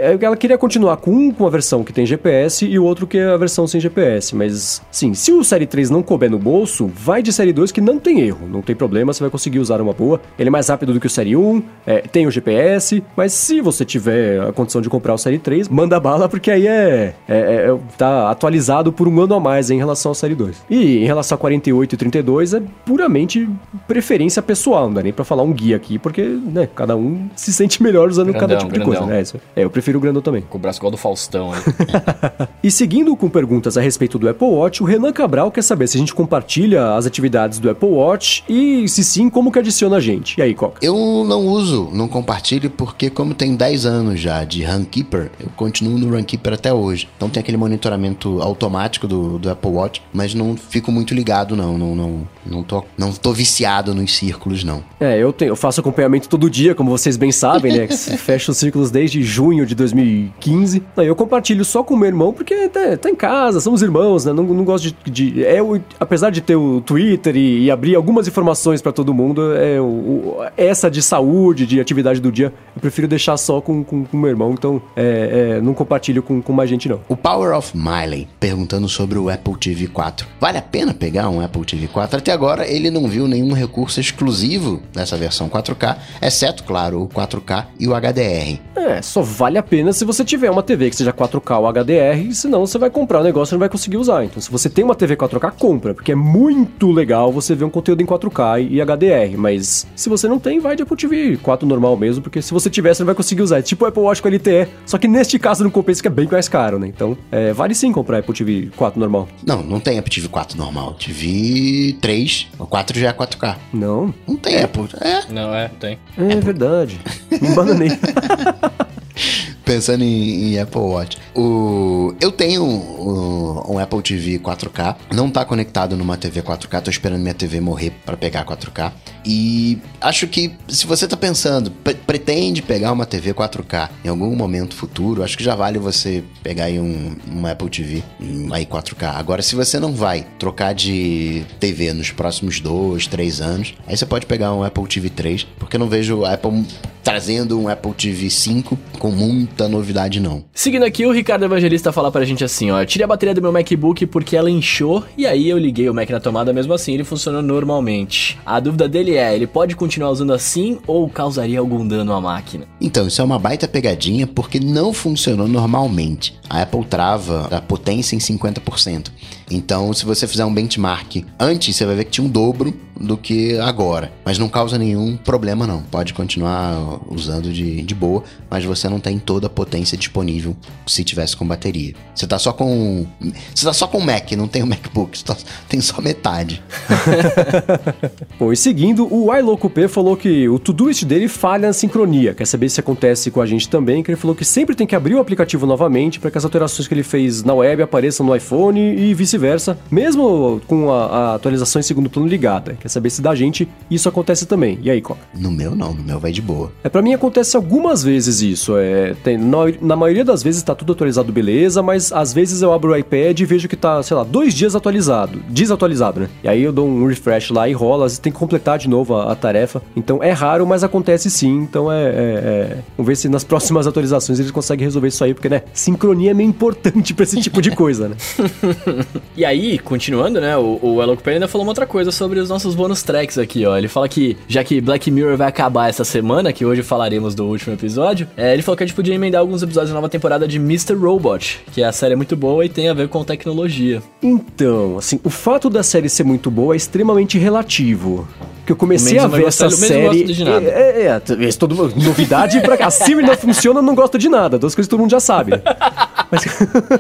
é, é, Ela queria continuar com um com a versão que tem GPS e o outro que é a versão sem GPS. Mas, sim, se o Série 3 não couber no bolso, vai de Série 2 que não tem erro. Não tem problema, você vai conseguir usar uma boa. Ele é mais rápido do que o Série 1, é, tem o GPS, mas se você tiver a condição de comprar o Série 3, manda bala, porque aí é, é, é- tá atualizado por um ano a mais em relação ao Série 2. E em relação a 48 e 32, é puramente preferência pessoal, não dá nem pra falar um guia aqui, porque, né, cada um se sente melhor usando cada Grandão, tipo de grandão. coisa, né? Isso. É, eu prefiro o grandão também. Com o braço igual do Faustão. E seguindo com perguntas a respeito do Apple Watch, o Renan Cabral quer saber se a gente compartilha as atividades do Apple Watch e, se sim, como que adiciona a gente. E aí, Coca? Eu não uso, não compartilho, porque como tem 10 anos já de Runkeeper, eu continuo no Runkeeper até hoje. Então tem aquele monitoramento automático do, do Apple Watch, mas não fico muito ligado, não. Não, não, não, tô, não tô viciado nos círculos, não. É, eu, tenho, eu faço acompanhamento todo dia, como vocês bem sabem, né? Fecha os círculos desde junho de 2015. Aí eu compartilho só com o meu irmão, porque tá, tá em casa, somos irmãos, né? Não, não gosto de. de- é apesar de ter o Twitter e, e abrir algumas informações pra todo mundo, é o, o- essa de saúde, de atividade do dia, eu prefiro deixar só com o meu irmão, então é, é, não compartilho com, com mais gente, não. O Power of Miley perguntando sobre o Apple TV 4. Vale a pena pegar um Apple TV 4? Até agora ele não viu nenhum recurso exclusivo dessa versão 4K, exceto, claro, o 4K e o HDR. É, só vale a pena se você tiver uma TV que seja 4K ou HDR, senão você vai comprar o negócio e não vai conseguir usar. Então, se você tem uma TV 4K, compra, porque é muito legal legal você ver um conteúdo em 4K e HDR, mas se você não tem, vai de Apple TV 4 normal mesmo, porque se você tiver, você não vai conseguir usar. É tipo o Apple Watch com LTE, só que neste caso não compensa que é bem mais caro, né? Então, é, vale sim comprar Apple TV 4 normal. Não, não tem Apple TV 4 normal. TV 3, o 4 já é 4K. Não? Não tem Apple. É. Não, é, tem. É, verdade. Me bananei. Pensando em, em Apple Watch. O, eu tenho um, um Apple TV 4K. Não tá conectado numa TV 4K. Tô esperando minha TV morrer para pegar 4K. E acho que se você tá pensando, pre- pretende pegar uma TV 4K em algum momento futuro, acho que já vale você pegar aí um, um Apple TV hum, aí 4K. Agora, se você não vai trocar de TV nos próximos dois, três anos, aí você pode pegar um Apple TV 3, porque eu não vejo a Apple trazendo um Apple TV 5 com muita novidade, não. Seguindo aqui, o Ricardo Evangelista fala pra gente assim, ó. Tirei a bateria do meu MacBook porque ela inchou e aí eu liguei o Mac na tomada mesmo assim, ele funcionou normalmente. A dúvida dele é, ele pode continuar usando assim ou causaria algum dano à máquina? Então, isso é uma baita pegadinha porque não funcionou normalmente. A Apple trava a potência em 50%. Então, se você fizer um benchmark antes, você vai ver que tinha um dobro do que agora. Mas não causa nenhum problema, não. Pode continuar usando de, de boa, mas você não tem toda a potência disponível se tivesse com bateria. Você tá só com. Você tá só com o Mac, não tem o MacBook. Tá- tem só metade. Bom, e seguindo, o iLocoP falou que o Todoist dele falha na sincronia. Quer saber se acontece com a gente também, que ele falou que sempre tem que abrir o aplicativo novamente para que as alterações que ele fez na web apareçam no iPhone e vice-versa, mesmo com a, a atualização em segundo plano ligada. Quer saber se da gente isso acontece também. E aí, Coca? No meu, não. No meu vai de boa. É, para mim acontece algumas vezes isso. É, tem, na, na maioria das vezes tá tudo atualizado, beleza, mas às vezes eu abro o iPad e vejo que tá, sei lá, dois dias atualizado, desatualizado, né? E aí eu dou um refresh lá e rola, às vezes tem que completar de novo a, a tarefa. Então é raro, mas acontece sim. Então é, é- é- Vamos ver se nas próximas atualizações eles conseguem resolver isso aí, porque, né, sincronia é meio importante pra esse tipo de coisa, né? E aí, continuando, né, o, o Elo Cooper ainda falou uma outra coisa sobre os nossos bônus tracks aqui, ó. Ele fala que, já que Black Mirror vai acabar essa semana, que hoje falaremos do último episódio, é, ele falou que a gente podia emendar alguns episódios da nova temporada de Mr. Robot, que a série é muito boa e tem a ver com tecnologia. Então, assim, o fato da série ser muito boa é extremamente relativo. Que eu comecei a ver essa série. É, é, é, isso todo novidade pra cá. A Siri não funciona, não gosto de nada. Duas coisas todo mundo já sabe. Mas,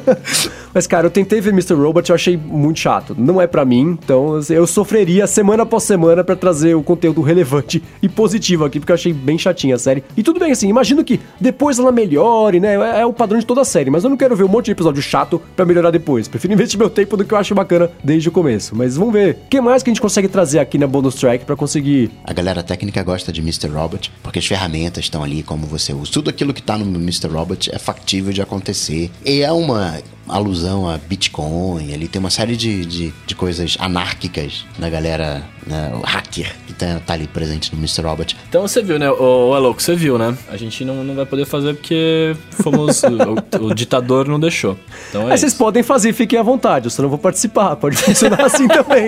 mas, cara, eu tentei ver Mr. Robot, eu achei muito chato. Não é pra mim, então eu sofreria semana após semana pra trazer o conteúdo relevante e positivo aqui, porque eu achei bem chatinha a série. E tudo bem, assim, imagino que depois ela melhore, né? É, é o padrão de toda a série, mas eu não quero ver um monte de episódio chato pra melhorar depois. Prefiro investir meu tempo no que eu acho bacana desde o começo. Mas vamos ver. O que mais que a gente consegue trazer aqui na bonus track pra conseguir A galera técnica gosta de Mr. Robot porque as ferramentas estão ali, como você usa. Tudo aquilo que tá no Mr. Robot é factível de acontecer. E é uma alusão a Bitcoin, ali tem uma série de, de, de coisas anárquicas da galera, né, o hacker que tá, tá ali presente no Mr. Robot. Então você viu, né, o, o Elo, você viu, né? A gente não, não vai poder fazer porque fomos. o, o ditador não deixou. Então é Aí vocês podem fazer, fiquem à vontade, eu só não vou participar, pode funcionar assim também.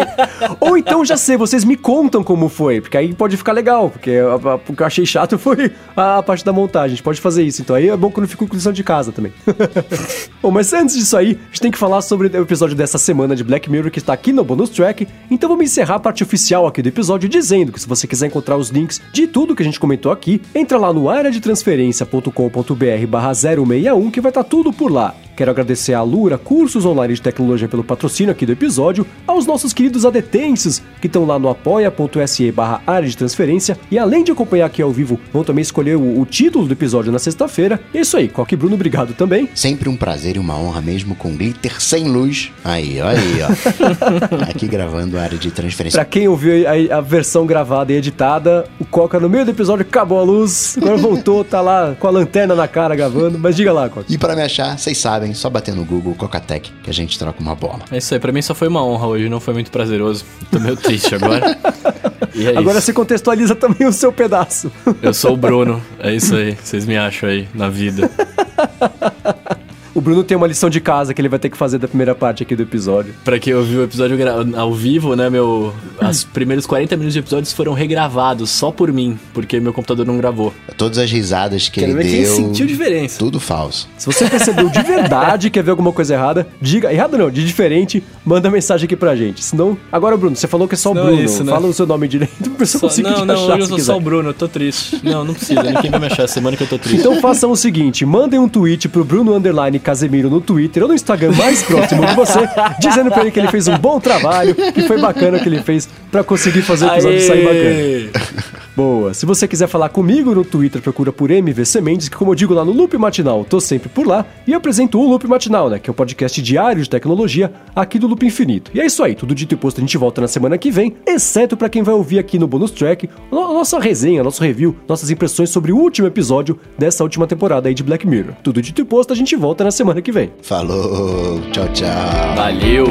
Ou então, já sei, vocês me contam como foi, porque aí pode ficar legal, porque a- a- o que eu achei chato foi a, a parte da montagem, a gente pode fazer isso, então aí é bom que eu não fico com lição de casa também. bom, mas antes disso aí, a gente tem que falar sobre o episódio dessa semana de Black Mirror que está aqui no bonus track, então vamos encerrar a parte oficial aqui do episódio dizendo que se você quiser encontrar os links de tudo que a gente comentou aqui, entra lá no areadetransferencia.com.br barra 061 que vai estar tudo por lá. Quero agradecer à Lura Cursos Online de Tecnologia pelo patrocínio aqui do episódio, aos nossos queridos adetenses que estão lá no apoia.se barra área de transferência e além de acompanhar aqui ao vivo, vão também escolher o, o título do episódio na sexta-feira. É isso aí, Coque Bruno, obrigado também. Sempre um prazer e uma honra mesmo com glitter sem luz. Aí, aí, ó. Aqui gravando a área de transferência. Pra quem ouviu a, a versão gravada e editada, o Coca no meio do episódio acabou a luz, agora voltou, tá lá com a lanterna na cara gravando, mas diga lá, Coca. E para me achar, vocês sabem, só bater no Google Cocatec que a gente troca uma bola. É isso aí, pra mim só foi uma honra hoje, não foi muito prazeroso. Tô meio triste agora. E é Agora isso. você contextualiza também o seu pedaço. Eu sou o Bruno, é isso aí. Vocês me acham aí na vida. O Bruno tem uma lição de casa que ele vai ter que fazer da primeira parte aqui do episódio. Pra quem ouviu o episódio ao vivo, né, meu... Os primeiros 40 minutos de episódios foram regravados só por mim, porque meu computador não gravou. Todas as risadas que Quero ele ver quem deu. sentiu diferença. Tudo falso. Se você percebeu de verdade quer ver alguma coisa errada, diga. Errado não, de diferente, manda mensagem aqui pra gente. Senão. Agora, Bruno, você falou que é só o Não é Bruno. isso, né? Fala o seu nome direito pra pessoa conseguir não, te não, achar hoje eu sou quiser. só o Bruno, eu tô triste. Não, não precisa, ninguém vai me achar, semana que eu tô triste. Então façam o seguinte, mandem um tweet pro Bruno Underline Casemiro no Twitter ou no Instagram mais próximo de você, dizendo pra ele que ele fez um bom trabalho, que foi bacana o que ele fez pra conseguir fazer o episódio sair bacana. Boa. Se você quiser falar comigo no Twitter, procura por MVC Mendes, que como eu digo lá no Loop Matinal, tô sempre por lá e apresento o Loop Matinal, né, que é o podcast diário de tecnologia aqui do Loop Infinito. E é isso aí, tudo dito e posto, a gente volta na semana que vem, exceto pra quem vai ouvir aqui no bonus track, a nossa resenha, nosso review, nossas impressões sobre o último episódio dessa última temporada aí de Black Mirror. Tudo dito e posto, a gente volta na semana que vem. Falou. Tchau, tchau. Valeu!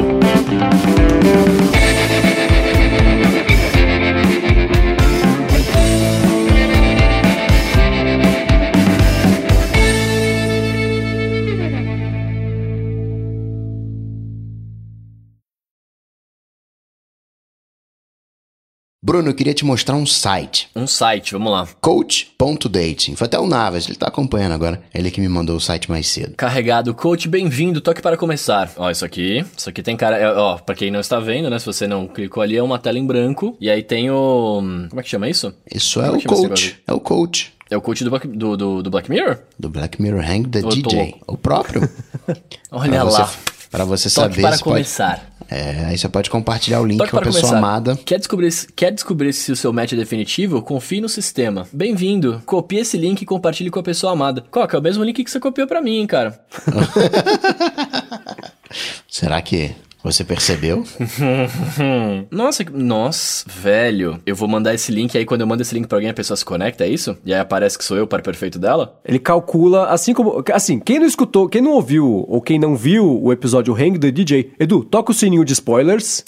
Bruno, eu queria te mostrar um site. Um site, vamos lá. Coach.dating. Foi até o Navas, ele tá acompanhando agora. Ele que me mandou o site mais cedo. Carregado, coach, bem-vindo, toque para começar. Ó, isso aqui, isso aqui tem cara, é, ó, pra quem não está vendo, né, se você não clicou ali, é uma tela em branco, e aí tem o, como é que chama isso? Isso é Como o coach. É o coach É o coach do, Black- do, do, do Black Mirror? do Black Mirror Hang the Eu DJ. O próprio. Olha pra lá, Você, pra você toque saber para se pode... É, aí você pode compartilhar o link com a para pessoa começar. amada. Quer descobrir, quer descobrir se o seu match é definitivo? Confie no sistema. Bem-vindo. Copie esse link e compartilhe com a pessoa amada. Coca, é o mesmo link que você copiou pra mim, hein, cara. Será que você percebeu? Nossa, que- nossa, velho. Eu vou mandar esse link aí, quando eu mando esse link pra alguém, a pessoa se conecta, é isso? E aí aparece que sou eu, o par perfeito dela? Ele calcula, assim como. Assim, quem não escutou, quem não ouviu ou quem não viu o episódio Hang the DJ, Edu, toca o sininho de spoilers.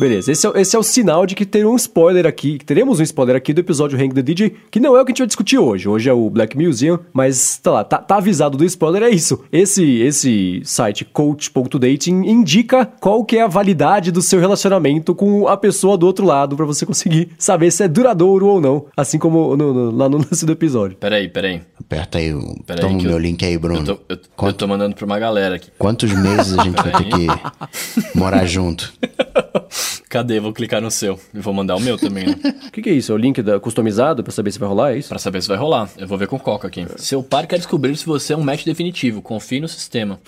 Beleza, esse é, o- esse é o sinal de que terá um spoiler aqui, que teremos um spoiler aqui do episódio Hang the DJ, que não é o que a gente vai discutir hoje. Hoje é o Black Museum, mas tá lá, tá, tá avisado do spoiler, é isso. Esse, esse site coach.dating indica qual que é a validade do seu relacionamento com a pessoa do outro lado, pra você conseguir saber se é duradouro ou não, assim como no- no- lá no lance do episódio. Peraí, peraí. Aperta aí, o... Pera toma o meu eu- link aí, Bruno. Eu tô, eu, eu Quanto- tô mandando pra uma galera aqui. Quantos meses a gente vai ter que morar junto? Cadê? Vou clicar no seu. E vou mandar o meu também, né? O que, que é isso? É o link da, customizado pra saber se vai rolar? É isso? Pra saber se vai rolar. Eu vou ver com o Coca aqui. Seu par quer descobrir se você é um match definitivo. Confie no sistema.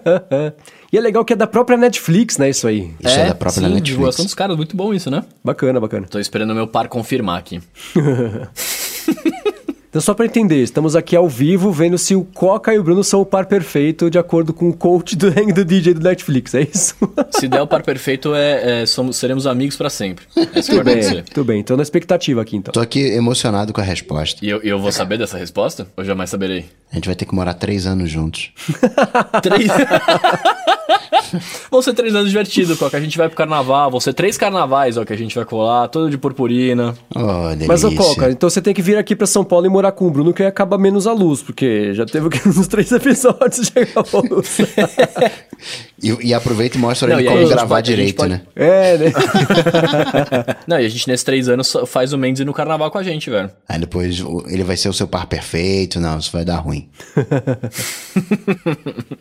e é legal que é da própria Netflix, né? Isso aí. Isso é, da própria sim, Netflix. divulgação dos caras. Muito bom isso, né? Bacana, bacana. Tô esperando o meu par confirmar aqui. Então, só pra entender, estamos aqui ao vivo vendo se o Coca e o Bruno são o par perfeito de acordo com o coach do Hang do DJ do Netflix, é isso? Se der o par perfeito, é, é, somos, seremos amigos pra sempre. É isso que Tudo vai bem, acontecer. tudo bem. Então, na expectativa aqui, então. Tô aqui emocionado com a resposta. E eu, eu vou saber dessa resposta? Ou jamais saberei? A gente vai ter que morar três anos juntos. Três. Vão ser três anos divertidos, Coca. A gente vai pro carnaval. Vão ser três carnavais, ó, que a gente vai colar, todo de purpurina. Mas, ô Coca, então você tem que vir aqui pra São Paulo e morar com o Bruno, que aí acaba menos a luz, porque já teve aqui uns três episódios de acabou a luz. E, e aproveita e mostra Não, ele como gravar pode- direito, pode- né? É, né? Não, e a gente nesses três anos faz o Mendes ir no carnaval com a gente, velho. Aí depois ele vai ser o seu par perfeito. Não, isso vai dar ruim.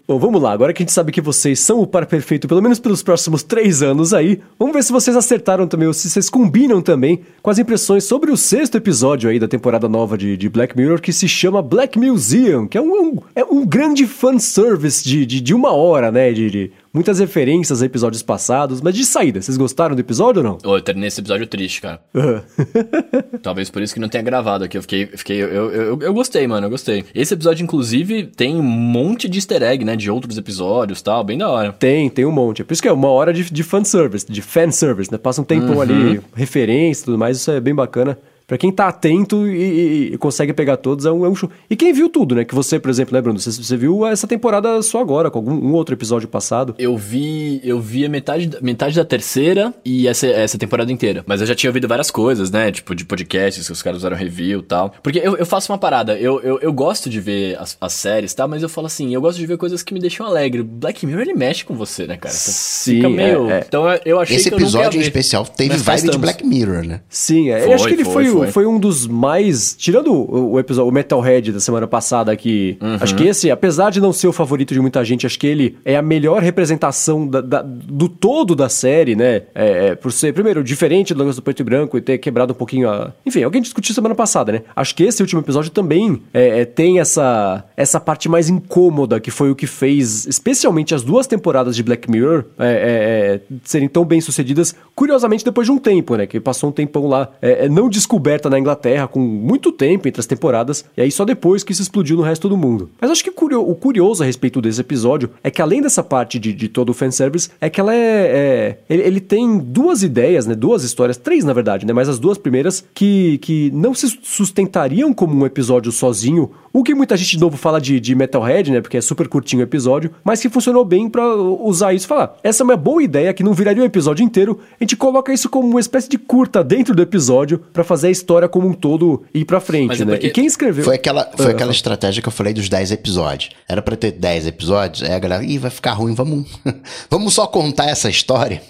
Bom, vamos lá. Agora que a gente sabe que vocês são o perfeito, pelo menos pelos próximos três anos aí, vamos ver se vocês acertaram também, ou se vocês combinam também com as impressões sobre o sexto episódio aí da temporada nova de, de Black Mirror, que se chama Black Museum, que é um, um- é um grande fanservice de, de, de uma hora, né? De, de muitas referências a episódios passados, mas de saída, vocês gostaram do episódio ou não? Ô, eu terminei esse episódio triste, cara. Talvez por isso que não tenha gravado aqui. Eu fiquei. fiquei eu, eu, eu, eu gostei, mano. Eu gostei. Esse episódio, inclusive, tem um monte de easter egg, né? De outros episódios tal. Bem da hora. Tem, tem um monte. É por isso que é uma hora de, de fanservice, de fanservice, né? Passa um tempão ali, referência e tudo mais, isso é bem bacana. Pra quem tá atento e, e- e consegue pegar todos, é um, é um show. E quem viu tudo, né? Que você, por exemplo, né, Bruno? Você, você viu essa temporada só agora, com algum um outro episódio passado. Eu vi, eu vi a metade, da- metade da terceira e essa, essa temporada inteira. Mas eu já tinha ouvido várias coisas, né? Tipo, de podcasts que os caras usaram review e tal. Porque eu, eu faço uma parada, eu, eu, eu gosto de ver as, as séries, tá? Mas eu falo assim, eu gosto de ver coisas que me deixam alegre. Black Mirror, ele mexe com você, né, cara? Você Sim, fica meio... é, é. Então eu- achei Esse que eu nunca ia episódio em especial teve Mas vibe de. Black Mirror, né? Sim, é. Foi, eu acho que ele foi, foi, foi. foi um dos mais. Tirando o, episódio, o Metalhead da semana passada aqui. Uhum. Acho que esse, apesar de não ser o favorito de muita gente, acho que ele é a melhor representação da- da- do todo da série, né? É, é, por ser, primeiro, diferente do negócio do preto e branco e ter quebrado um pouquinho a. Enfim, alguém discutiu semana passada, né? Acho que esse último episódio também é, é, tem essa, essa parte mais incômoda, que foi o que fez, especialmente as duas temporadas de Black Mirror é, é, serem tão bem sucedidas, curiosamente depois de um tempo, né? Que passou um tempão lá, não descoberta na Inglaterra, com muito tempo entre as temporadas, e aí só depois que isso explodiu no resto do mundo. Mas acho que o curioso a respeito desse episódio é que além dessa parte de, de todo o fanservice, é que ela é. é- ele, ele tem duas ideias, né? Duas histórias, três na verdade, né? Mas as duas primeiras que, que não se sustentariam como um episódio sozinho, o que muita gente de novo fala de, de Metalhead, né? Porque é super curtinho o episódio, mas que funcionou bem pra usar isso e falar. Essa é uma boa ideia que não viraria um episódio inteiro. A gente coloca isso como uma espécie de curta dentro do episódio pra fazer a história como um todo ir pra frente, Mas é né? porque- E quem escreveu. Foi aquela, foi Ah, aquela estratégia que eu falei dos 10 episódios. Era pra ter 10 episódios, aí a galera, ih, vai ficar ruim, vamos, vamos só contar essa história.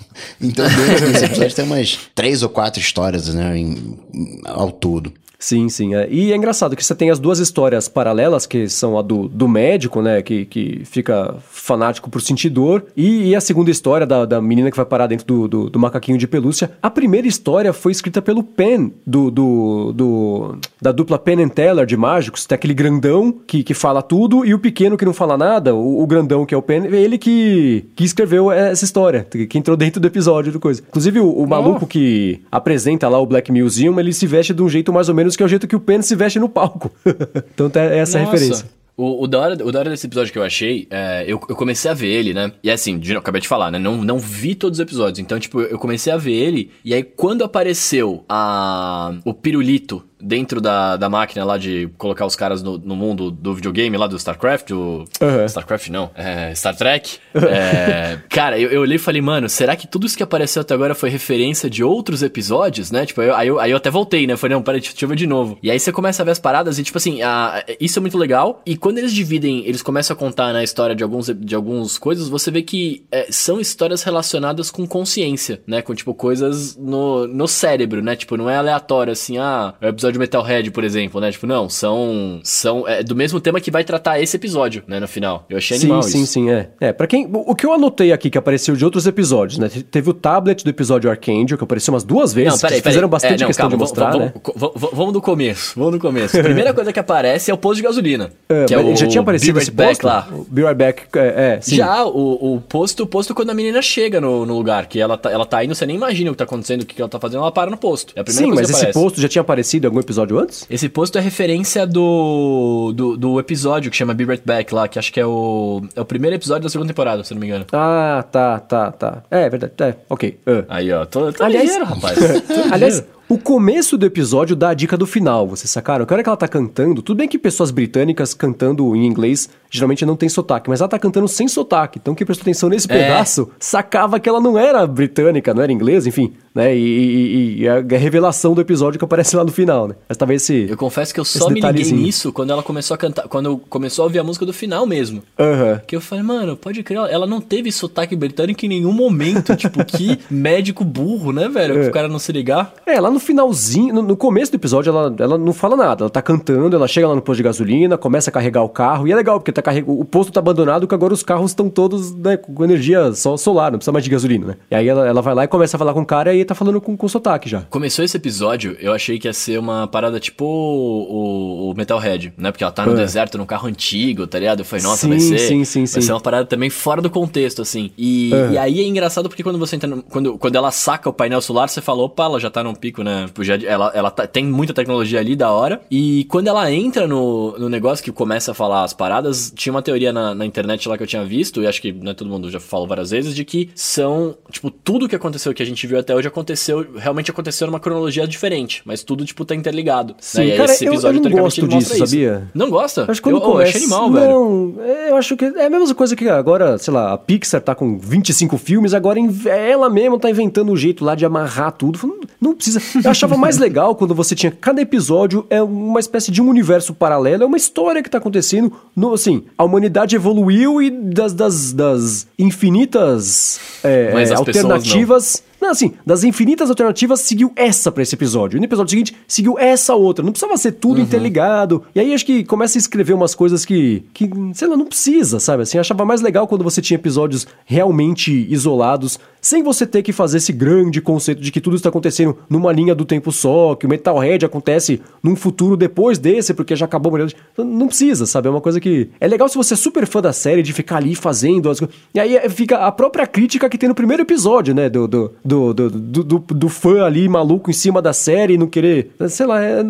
Então, dentro desse episódio tem umas três ou quatro histórias, né, em- em- ao todo. Sim, sim. é. E é engraçado que você tem as duas histórias paralelas, que são a do, do médico, né? Que, que fica fanático por sentir dor, e, e a segunda história da, da menina que vai parar dentro do, do, do macaquinho de pelúcia. A primeira história foi escrita pelo Penn, do, do, do- da dupla Penn and Teller de mágicos. Tem aquele grandão que, que fala tudo, e o pequeno que não fala nada, o, o grandão que é o Penn, é ele que, que escreveu essa história, que entrou dentro do episódio do coisa. Inclusive, o, o maluco que apresenta lá o Black Museum, ele se veste de um jeito mais ou menos que é o jeito que o Penn se veste no palco. então tem essa Nossa. referência. O, o, da hora, o da hora desse episódio que eu achei, é, eu, eu comecei a ver ele, né? E assim, de, novo, acabei de falar, né? Não, não vi todos os episódios. Então, tipo, eu comecei a ver ele. E aí, quando apareceu a, o pirulito dentro da, da máquina lá de colocar os caras no, no mundo do videogame lá do StarCraft, do... Aham. StarCraft não, é, Star Trek. É, cara, eu, eu olhei e falei, mano, será que tudo isso que apareceu até agora foi referência de outros episódios, né? Tipo, eu- aí, eu, aí eu até voltei, né? Falei, não, peraí, deixa eu ver de novo. E aí você começa a ver as paradas e, tipo assim, a- isso é muito legal. E quando eles dividem, eles começam a contar na história de alguns, de alguns coisas, você vê que é, são histórias relacionadas com consciência, né? Com, tipo, coisas no, no cérebro, né? Tipo, não é aleatório, assim, ah, é o episódio de Metalhead, por exemplo, né? Tipo, não, são, são é, do mesmo tema que vai tratar esse episódio, né? No final. Eu achei Sim, animal sim, isso. sim, é. É, pra quem. O que eu anotei aqui que apareceu de outros episódios, né? Te- Teve o tablet do episódio Archangel, que apareceu umas duas vezes. Não, peraí, que fizeram peraí. bastante É, não, questão calma, de mostrar, vamos, né? vamos, vamos- do começo, vamos do começo. A primeira coisa que aparece é o posto de gasolina. É, que é o já tinha aparecido Be esse Right Back posto? lá. O Be Right Back, é, é, sim. Já, o, o posto, o posto quando a menina chega no, no lugar, que ela tá, ela tá indo, você nem imagina o que tá acontecendo, o que, ela tá fazendo, ela para no posto. É a primeira Sim, coisa mas que esse aparece. posto já tinha aparecido algum episódio antes? Esse posto é referência do, do, do episódio que chama Be Right Back lá, que acho que é o, é o primeiro episódio da segunda temporada, se não me engano. Ah, tá, tá, tá. É, é verdade. É, ok. ah. Aí, ó, tô, tô Aliás- ligeiro, rapaz. Aliás, o começo do episódio dá a dica do final, vocês sacaram? Que hora que ela tá cantando, tudo bem que pessoas britânicas cantando em inglês geralmente não tem sotaque, mas ela tá cantando sem sotaque. Então quem prestou atenção nesse É. pedaço sacava que ela não era britânica, não era inglesa, enfim, né? E, e- e a revelação do episódio que aparece lá no final, né? Mas talvez esse. Eu confesso que eu só me liguei nisso quando ela começou a cantar, quando começou a ouvir a música do final mesmo. Aham. Que eu falei, mano, pode crer, ela não teve sotaque britânico em nenhum momento. tipo, que médico burro, né, velho? É. O cara não se ligar. É, lá no finalzinho, no, no começo do episódio, ela, ela não fala nada. Ela tá cantando, ela chega lá no posto de gasolina, começa a carregar o carro. E é legal, porque tá carreg... o posto tá abandonado, que agora os carros estão todos né, com energia só solar, não precisa mais de gasolina, né? E aí ela, ela vai lá e começa a falar com o cara e aí tá falando com, com sotaque já. Começou esse episódio, eu achei que ia ser uma parada tipo o, o Metalhead, né? Porque ela tá no É. deserto, num carro antigo, tá ligado? Eu falei, nossa, Sim, vai ser. sim, sim, vai ser uma parada também fora do contexto, assim. E, Aham. e aí é engraçado porque quando você entra. no- quando, quando ela saca o painel solar, você fala, opa, ela já tá num pico, né? Tipo, já, ela ela tá- tem muita tecnologia ali da hora. E quando ela entra no, no negócio que começa a falar as paradas, tinha uma teoria na, na internet lá que eu tinha visto, e acho que né, todo mundo já falou várias vezes, de que são, tipo, tudo que aconteceu que a gente viu até hoje aconteceu, realmente aconteceu numa cronologia diferente, mas tudo, tipo, tá interligado. Sim, Né? E cara, esse eu- eu episódio, não gosto disso, isso. sabia? Não gosta? Acho que eu, oh, eu começa... achei animal, velho. Não, é, eu acho que é a mesma coisa que agora, sei lá, a Pixar tá com 25 filmes, agora ela mesma tá inventando um jeito lá de amarrar tudo. Não precisa. Eu achava mais legal quando você tinha cada episódio é uma espécie de um universo paralelo, é uma história que tá acontecendo. No, assim, a humanidade evoluiu e das, das, das infinitas é, é, alternativas. Não, assim, das infinitas alternativas, seguiu essa pra esse episódio. E no episódio seguinte, seguiu essa outra. Não precisava ser tudo interligado. E aí acho que começa a escrever umas coisas que, que, sei lá, não precisa, sabe? Assim, achava mais legal quando você tinha episódios realmente isolados, sem você ter que fazer esse grande conceito de que tudo está acontecendo numa linha do tempo só, que o Metalhead acontece num futuro depois desse, porque já acabou. Então, Não precisa, sabe? É uma coisa que. É legal se você é super fã da série, de ficar ali fazendo as coisas. E aí é, fica a própria crítica que tem no primeiro episódio, né? Do, do, do, do, do, do- fã ali maluco em cima da série e não querer. Sei lá, é-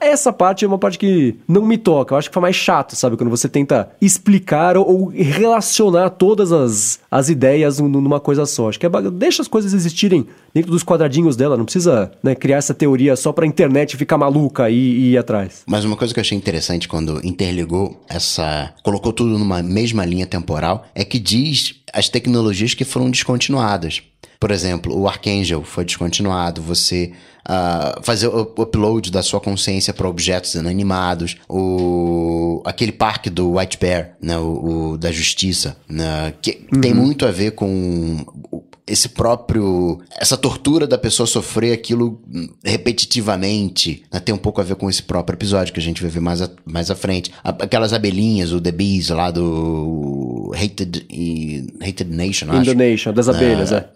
essa parte é uma parte que não me toca. Eu acho que foi mais chato, sabe? Quando você tenta explicar ou, relacionar todas as, as ideias num- numa coisa só. Acho que é ba- deixa as coisas existirem dentro dos quadradinhos dela. Não precisa né, criar essa teoria só pra internet ficar maluca e, e ir atrás. Mas uma coisa que eu achei interessante quando interligou essa. colocou tudo numa mesma linha temporal é que diz as tecnologias que foram descontinuadas. Por exemplo, o Archangel foi descontinuado, você ah, fazer o upload da sua consciência para objetos inanimados, o aquele parque do White Bear, né, o, o da justiça, né, que tem muito a ver com o- esse próprio. essa tortura da pessoa sofrer aquilo hum, repetitivamente. né? Tem um pouco a ver com esse próprio episódio que a gente vai ver mais, a- mais à frente. Aquelas abelhinhas, o The Bees lá do Hated, e- Hated Nation, acho. Indonesian, das abelhas, é.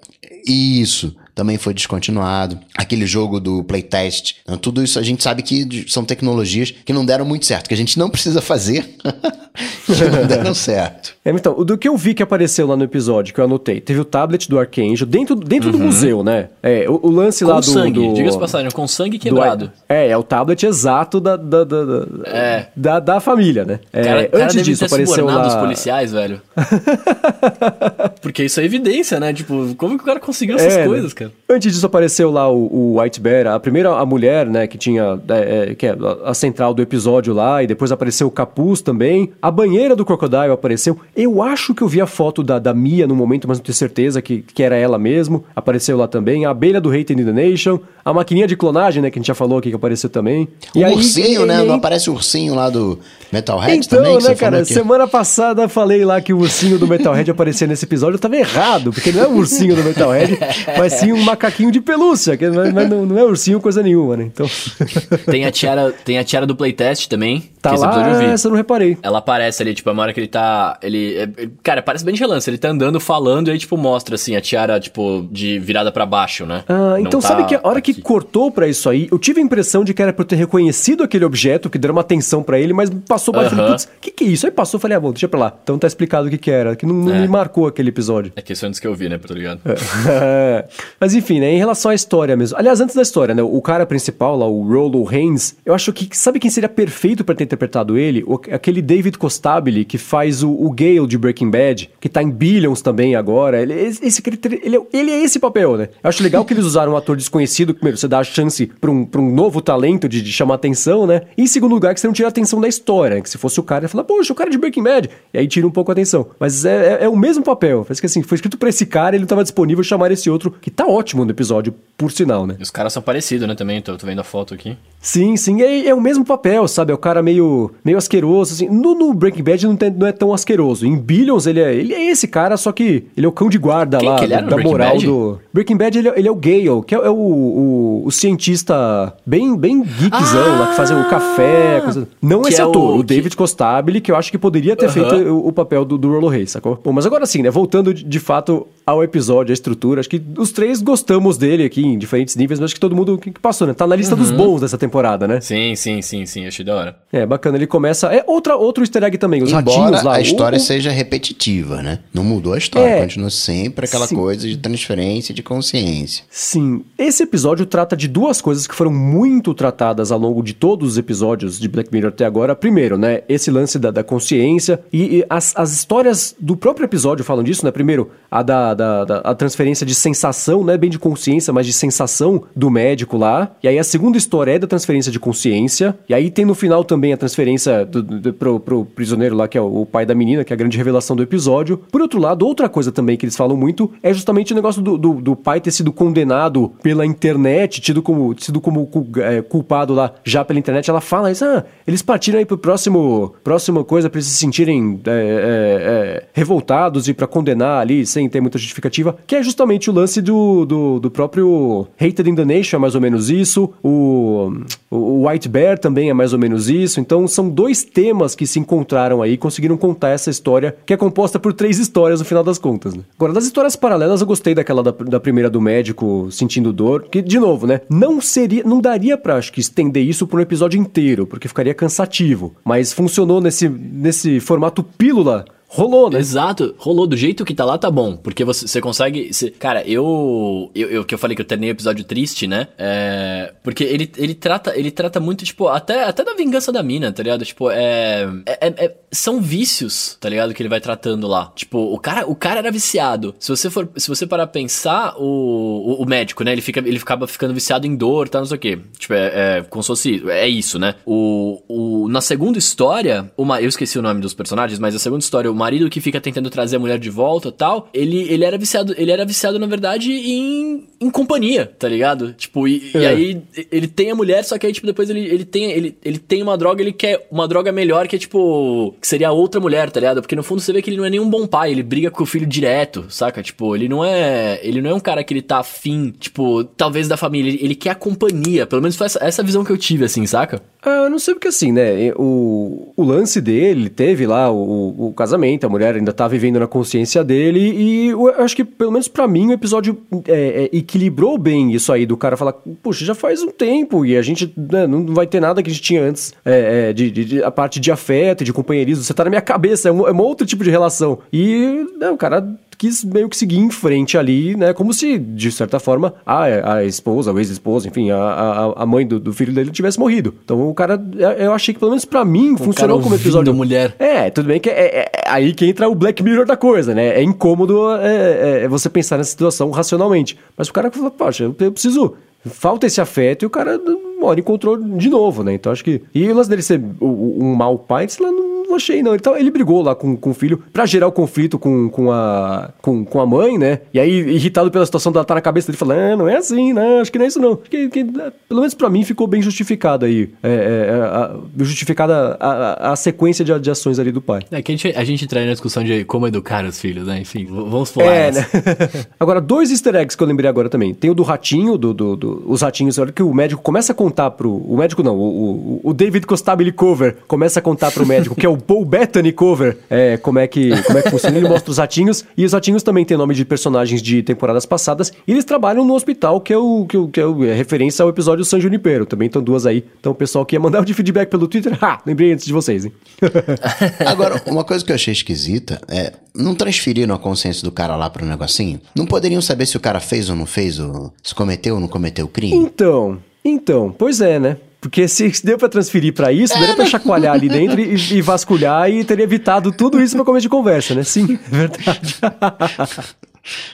Isso, também foi descontinuado. Aquele jogo do playtest. Então, tudo isso a gente sabe que são tecnologias que não deram muito certo, que a gente não precisa fazer, que não deram certo. É, então, o do que eu vi que apareceu lá no episódio, que eu anotei, teve o tablet do Arcanjo dentro, dentro do museu, né? É, o, o lance lá Com do. sangue, do... diga-se de passagem, com sangue do- quebrado. é, é o tablet exato da, da, da, da, É. da, da família, né? É, cara, cara antes deve disso, ter apareceu lá. os policiais, velho. Porque isso é evidência, né? Tipo, como que o cara conseguiu É, essas né? coisas, cara? Antes disso apareceu lá o, o White Bear, a primeira a mulher, né, que tinha é, é, que é a, central do episódio lá, e depois apareceu o capuz também. A banheira do Crocodile apareceu. Eu acho que eu vi a foto da, da Mia no momento, mas não tenho certeza que, que era ela mesmo. Apareceu lá também. A abelha do Hated in the Nation. A maquininha de clonagem, né, que a gente já falou aqui que apareceu também. O E aí- ursinho, e- né? e- Não aparece o ursinho lá do Metalhead então, também? que né, cara, que- semana passada eu falei lá que o ursinho do Metalhead aparecia nesse episódio, eu tava errado, porque não é o ursinho do Metalhead, mas sim um macaquinho de pelúcia, que mas, mas não, não é ursinho coisa nenhuma, né? Então, Tem a tiara, tem a tiara do playtest também. tá que esse episódio eu lá, vi. essa eu não reparei. Ela aparece ali, tipo, a hora que ele tá. Ele. é- é- Cara, parece bem de relance. Ele tá andando, falando, e aí, tipo, mostra assim, a tiara, tipo, de virada pra baixo, né? Ah, Não então tá sabe que a hora que aqui. cortou pra isso aí, eu tive a impressão de que era pra eu ter reconhecido aquele objeto, que deram uma atenção pra ele, mas passou baixo. Falei, Aham. putz, o que que é isso? Aí passou, falei, ah, bom, deixa pra lá. Então tá explicado o que que era, que não, não É. me marcou aquele episódio. É questão que eu vi, né? Tô ligado. É. Mas enfim, né? Em relação à história mesmo. Aliás, antes da história, né? O cara principal lá, o Rollo Haynes, eu acho que. Sabe quem seria perfeito pra ter interpretado ele? O- aquele David Costabile, que faz o, o Gale de Breaking Bad, que tá em Billions também agora. Ele, esse, esse- ele, é- ele é esse papel, né? Eu acho legal que eles usaram um ator desconhecido, primeiro, você dá a chance pra um, pra um novo talento de, de chamar atenção, né? E em segundo lugar, que você não tira a atenção da história, né? Que se fosse o cara, ia falar, poxa, o cara de Breaking Bad. E aí tira um pouco a atenção. Mas é, é, é o mesmo papel. Parece que assim, foi escrito pra esse cara, ele não tava disponível, chamar esse outro, que tá ótimo no episódio, por sinal, né? E os caras são parecidos, né? Também, tô, tô vendo a foto aqui. Sim, sim, é, é o mesmo papel, sabe? É o cara meio, meio asqueroso, assim. No, no Breaking Bad não, tem- não é tão asqueroso. Em Billions, ele é, ele é esse cara, só que ele é o cão de guarda Quem lá, que ele era da Breaking moral Bad? do... Breaking Bad, ele, é- ele é o Gale, que é, é o, o, o cientista bem, bem geekzão lá, que faz o café, coisa... Não Que esse é o- ator, o, que- David Costabile, que eu acho que poderia ter Aham. feito o, o papel do, do Rollo Reis, sacou? Bom, mas agora sim, né? Voltando de, de fato ao episódio, à estrutura, acho que os três gostamos dele aqui em diferentes níveis, mas acho que todo mundo que que passou, né? Tá na lista Uhum. dos bons dessa temporada, né? Sim, sim, sim, sim. Achei da hora. É, bacana. Ele começa. É outra, outro easter egg também, os Embora ratinhos lá. a história o- seja repetitiva, né? Não mudou a história, É. continua sempre aquela Sim. coisa de transferência de consciência. Sim. Esse episódio trata de duas coisas que foram muito tratadas ao longo de todos os episódios de Black Mirror até agora. Primeiro, né? Esse lance da, da consciência. E, e as, as histórias do próprio episódio falam disso, né? Primeiro, a da, da, da a transferência de sensação, não é bem de consciência, mas de sensação do médico lá. E aí a segunda história é da transferência de consciência. E aí tem no final também a transferência do, do, pro, pro prisioneiro lá, que é o, o pai da menina, que é a grande revelação do episódio. Por outro lado, outra coisa também que eles falam muito é justamente o negócio do, do, do pai ter sido condenado pela internet, tido como, tido como é, culpado lá já pela internet. Ela fala isso, ah, eles partiram aí pro próximo, próxima coisa eles se sentirem é, é, é revoltados e para condenar ali sem ter muita justificativa, que é justamente o lance do, do, do próprio Hated in the Nation, é mais ou menos isso, o, o White Bear também é mais ou menos isso, então são dois temas que se encontraram aí, conseguiram contar essa história, que é composta por três histórias no final das contas. Né? Agora, das histórias paralelas, eu gostei daquela da, da primeira do médico sentindo dor, que, de novo, né, não seria, não daria pra, acho que, estender isso por um episódio inteiro, porque ficaria cansativo, mas funcionou nesse, nesse formato pílula Rolou, né? Exato, rolou. Do jeito que tá lá, tá bom. Porque você, você consegue. Você... Cara, eu, eu, eu. que eu falei que eu terminei o episódio triste, né? É. Porque ele, ele, trata, ele trata muito, tipo, até, até da vingança da mina, tá ligado? Tipo, é, é, é, São vícios, tá ligado? Que ele vai tratando lá. Tipo, o cara, o cara era viciado. Se você for. Se você parar pensar, o, o, o médico, né? Ele, fica, ele ficava ficando viciado em dor, tá? Não sei o quê. Tipo, é, é como se fosse. É isso, né? O, o, na segunda história, uma, eu esqueci o nome dos personagens, mas a segunda história, o marido que fica tentando trazer a mulher de volta tal, ele, ele era viciado, ele era viciado, na verdade, em, em companhia, tá ligado? Tipo, e, é. e aí ele tem a mulher, só que aí, tipo, depois ele, ele, tem, ele, ele tem uma droga, ele quer uma droga melhor que é, tipo, que seria outra mulher, tá ligado? Porque no fundo você vê que ele não é nenhum bom pai, ele briga com o filho direto, saca? Tipo, ele não é. Ele não é um cara que ele tá afim, tipo, talvez da família, ele, ele quer a companhia. Pelo menos foi essa, essa visão que eu tive, assim, saca? Ah, eu não sei porque assim, né? O, o lance dele, teve lá o, o casamento a mulher ainda tá vivendo na consciência dele, e eu acho que, pelo menos para mim, o episódio é, é, equilibrou bem isso aí, do cara falar, puxa, já faz um tempo, e a gente né, não vai ter nada que a gente tinha antes, é, é de, de, de, a parte de afeto, de companheirismo, você tá na minha cabeça, é um, é um outro tipo de relação. E né, o cara quis meio que seguir em frente ali, né? Como se, de certa forma, a, a esposa, a ex-esposa, enfim, a, a, a mãe do, do, filho dele tivesse morrido. Então o cara, é, eu achei que pelo menos para mim, funcionou como episódio. mulher. É, tudo bem que é, é, é, aí que entra o Black Mirror da coisa, né? É incômodo é, é, é você pensar nessa situação racionalmente. Mas o cara fala, poxa, eu, eu preciso. Falta esse afeto e o cara uma hora encontrou de novo, né? Então acho que. E o lance dele ser um mau pai, sei lá, não não achei, não. Então, ele brigou lá com, com o filho pra gerar o conflito com, com, a, com, com a mãe, né? E aí, irritado pela situação dela tá na cabeça dele, falando, ah, não é assim, né? Acho que não é isso, não. Que, que pelo menos pra mim, ficou bem justificado aí. É, é, é a, justificada a, a, sequência de, de ações ali do pai. É que a gente, a gente trai na discussão de como educar os filhos, né? Enfim, vamos pular é, né? agora, dois easter eggs que eu lembrei agora também. Tem o do ratinho, do, do, do os ratinhos, a hora que o médico começa a contar pro... O médico não, o, o, o David Costabile Cover começa a contar pro médico, que é o Paul Bettany cover é, como, é que, como é que funciona. Ele mostra os ratinhos. E os ratinhos também têm nome de personagens de temporadas passadas. E eles trabalham no hospital, que é o que, que é, o, é referência ao episódio San Junipero. Também estão duas aí. Então o pessoal que ia mandar de feedback pelo Twitter, ha, lembrei antes de vocês, hein? Agora, uma coisa que eu achei esquisita é. Não transferiram a consciência do cara lá pro negocinho? Não poderiam saber se o cara fez ou não fez, ou se cometeu ou não cometeu o crime? Então. Então, pois é, né? Porque se deu para transferir para isso, daria pra chacoalhar ali dentro e, e, vasculhar e teria evitado tudo isso pra começo de conversa, né? Sim, é verdade.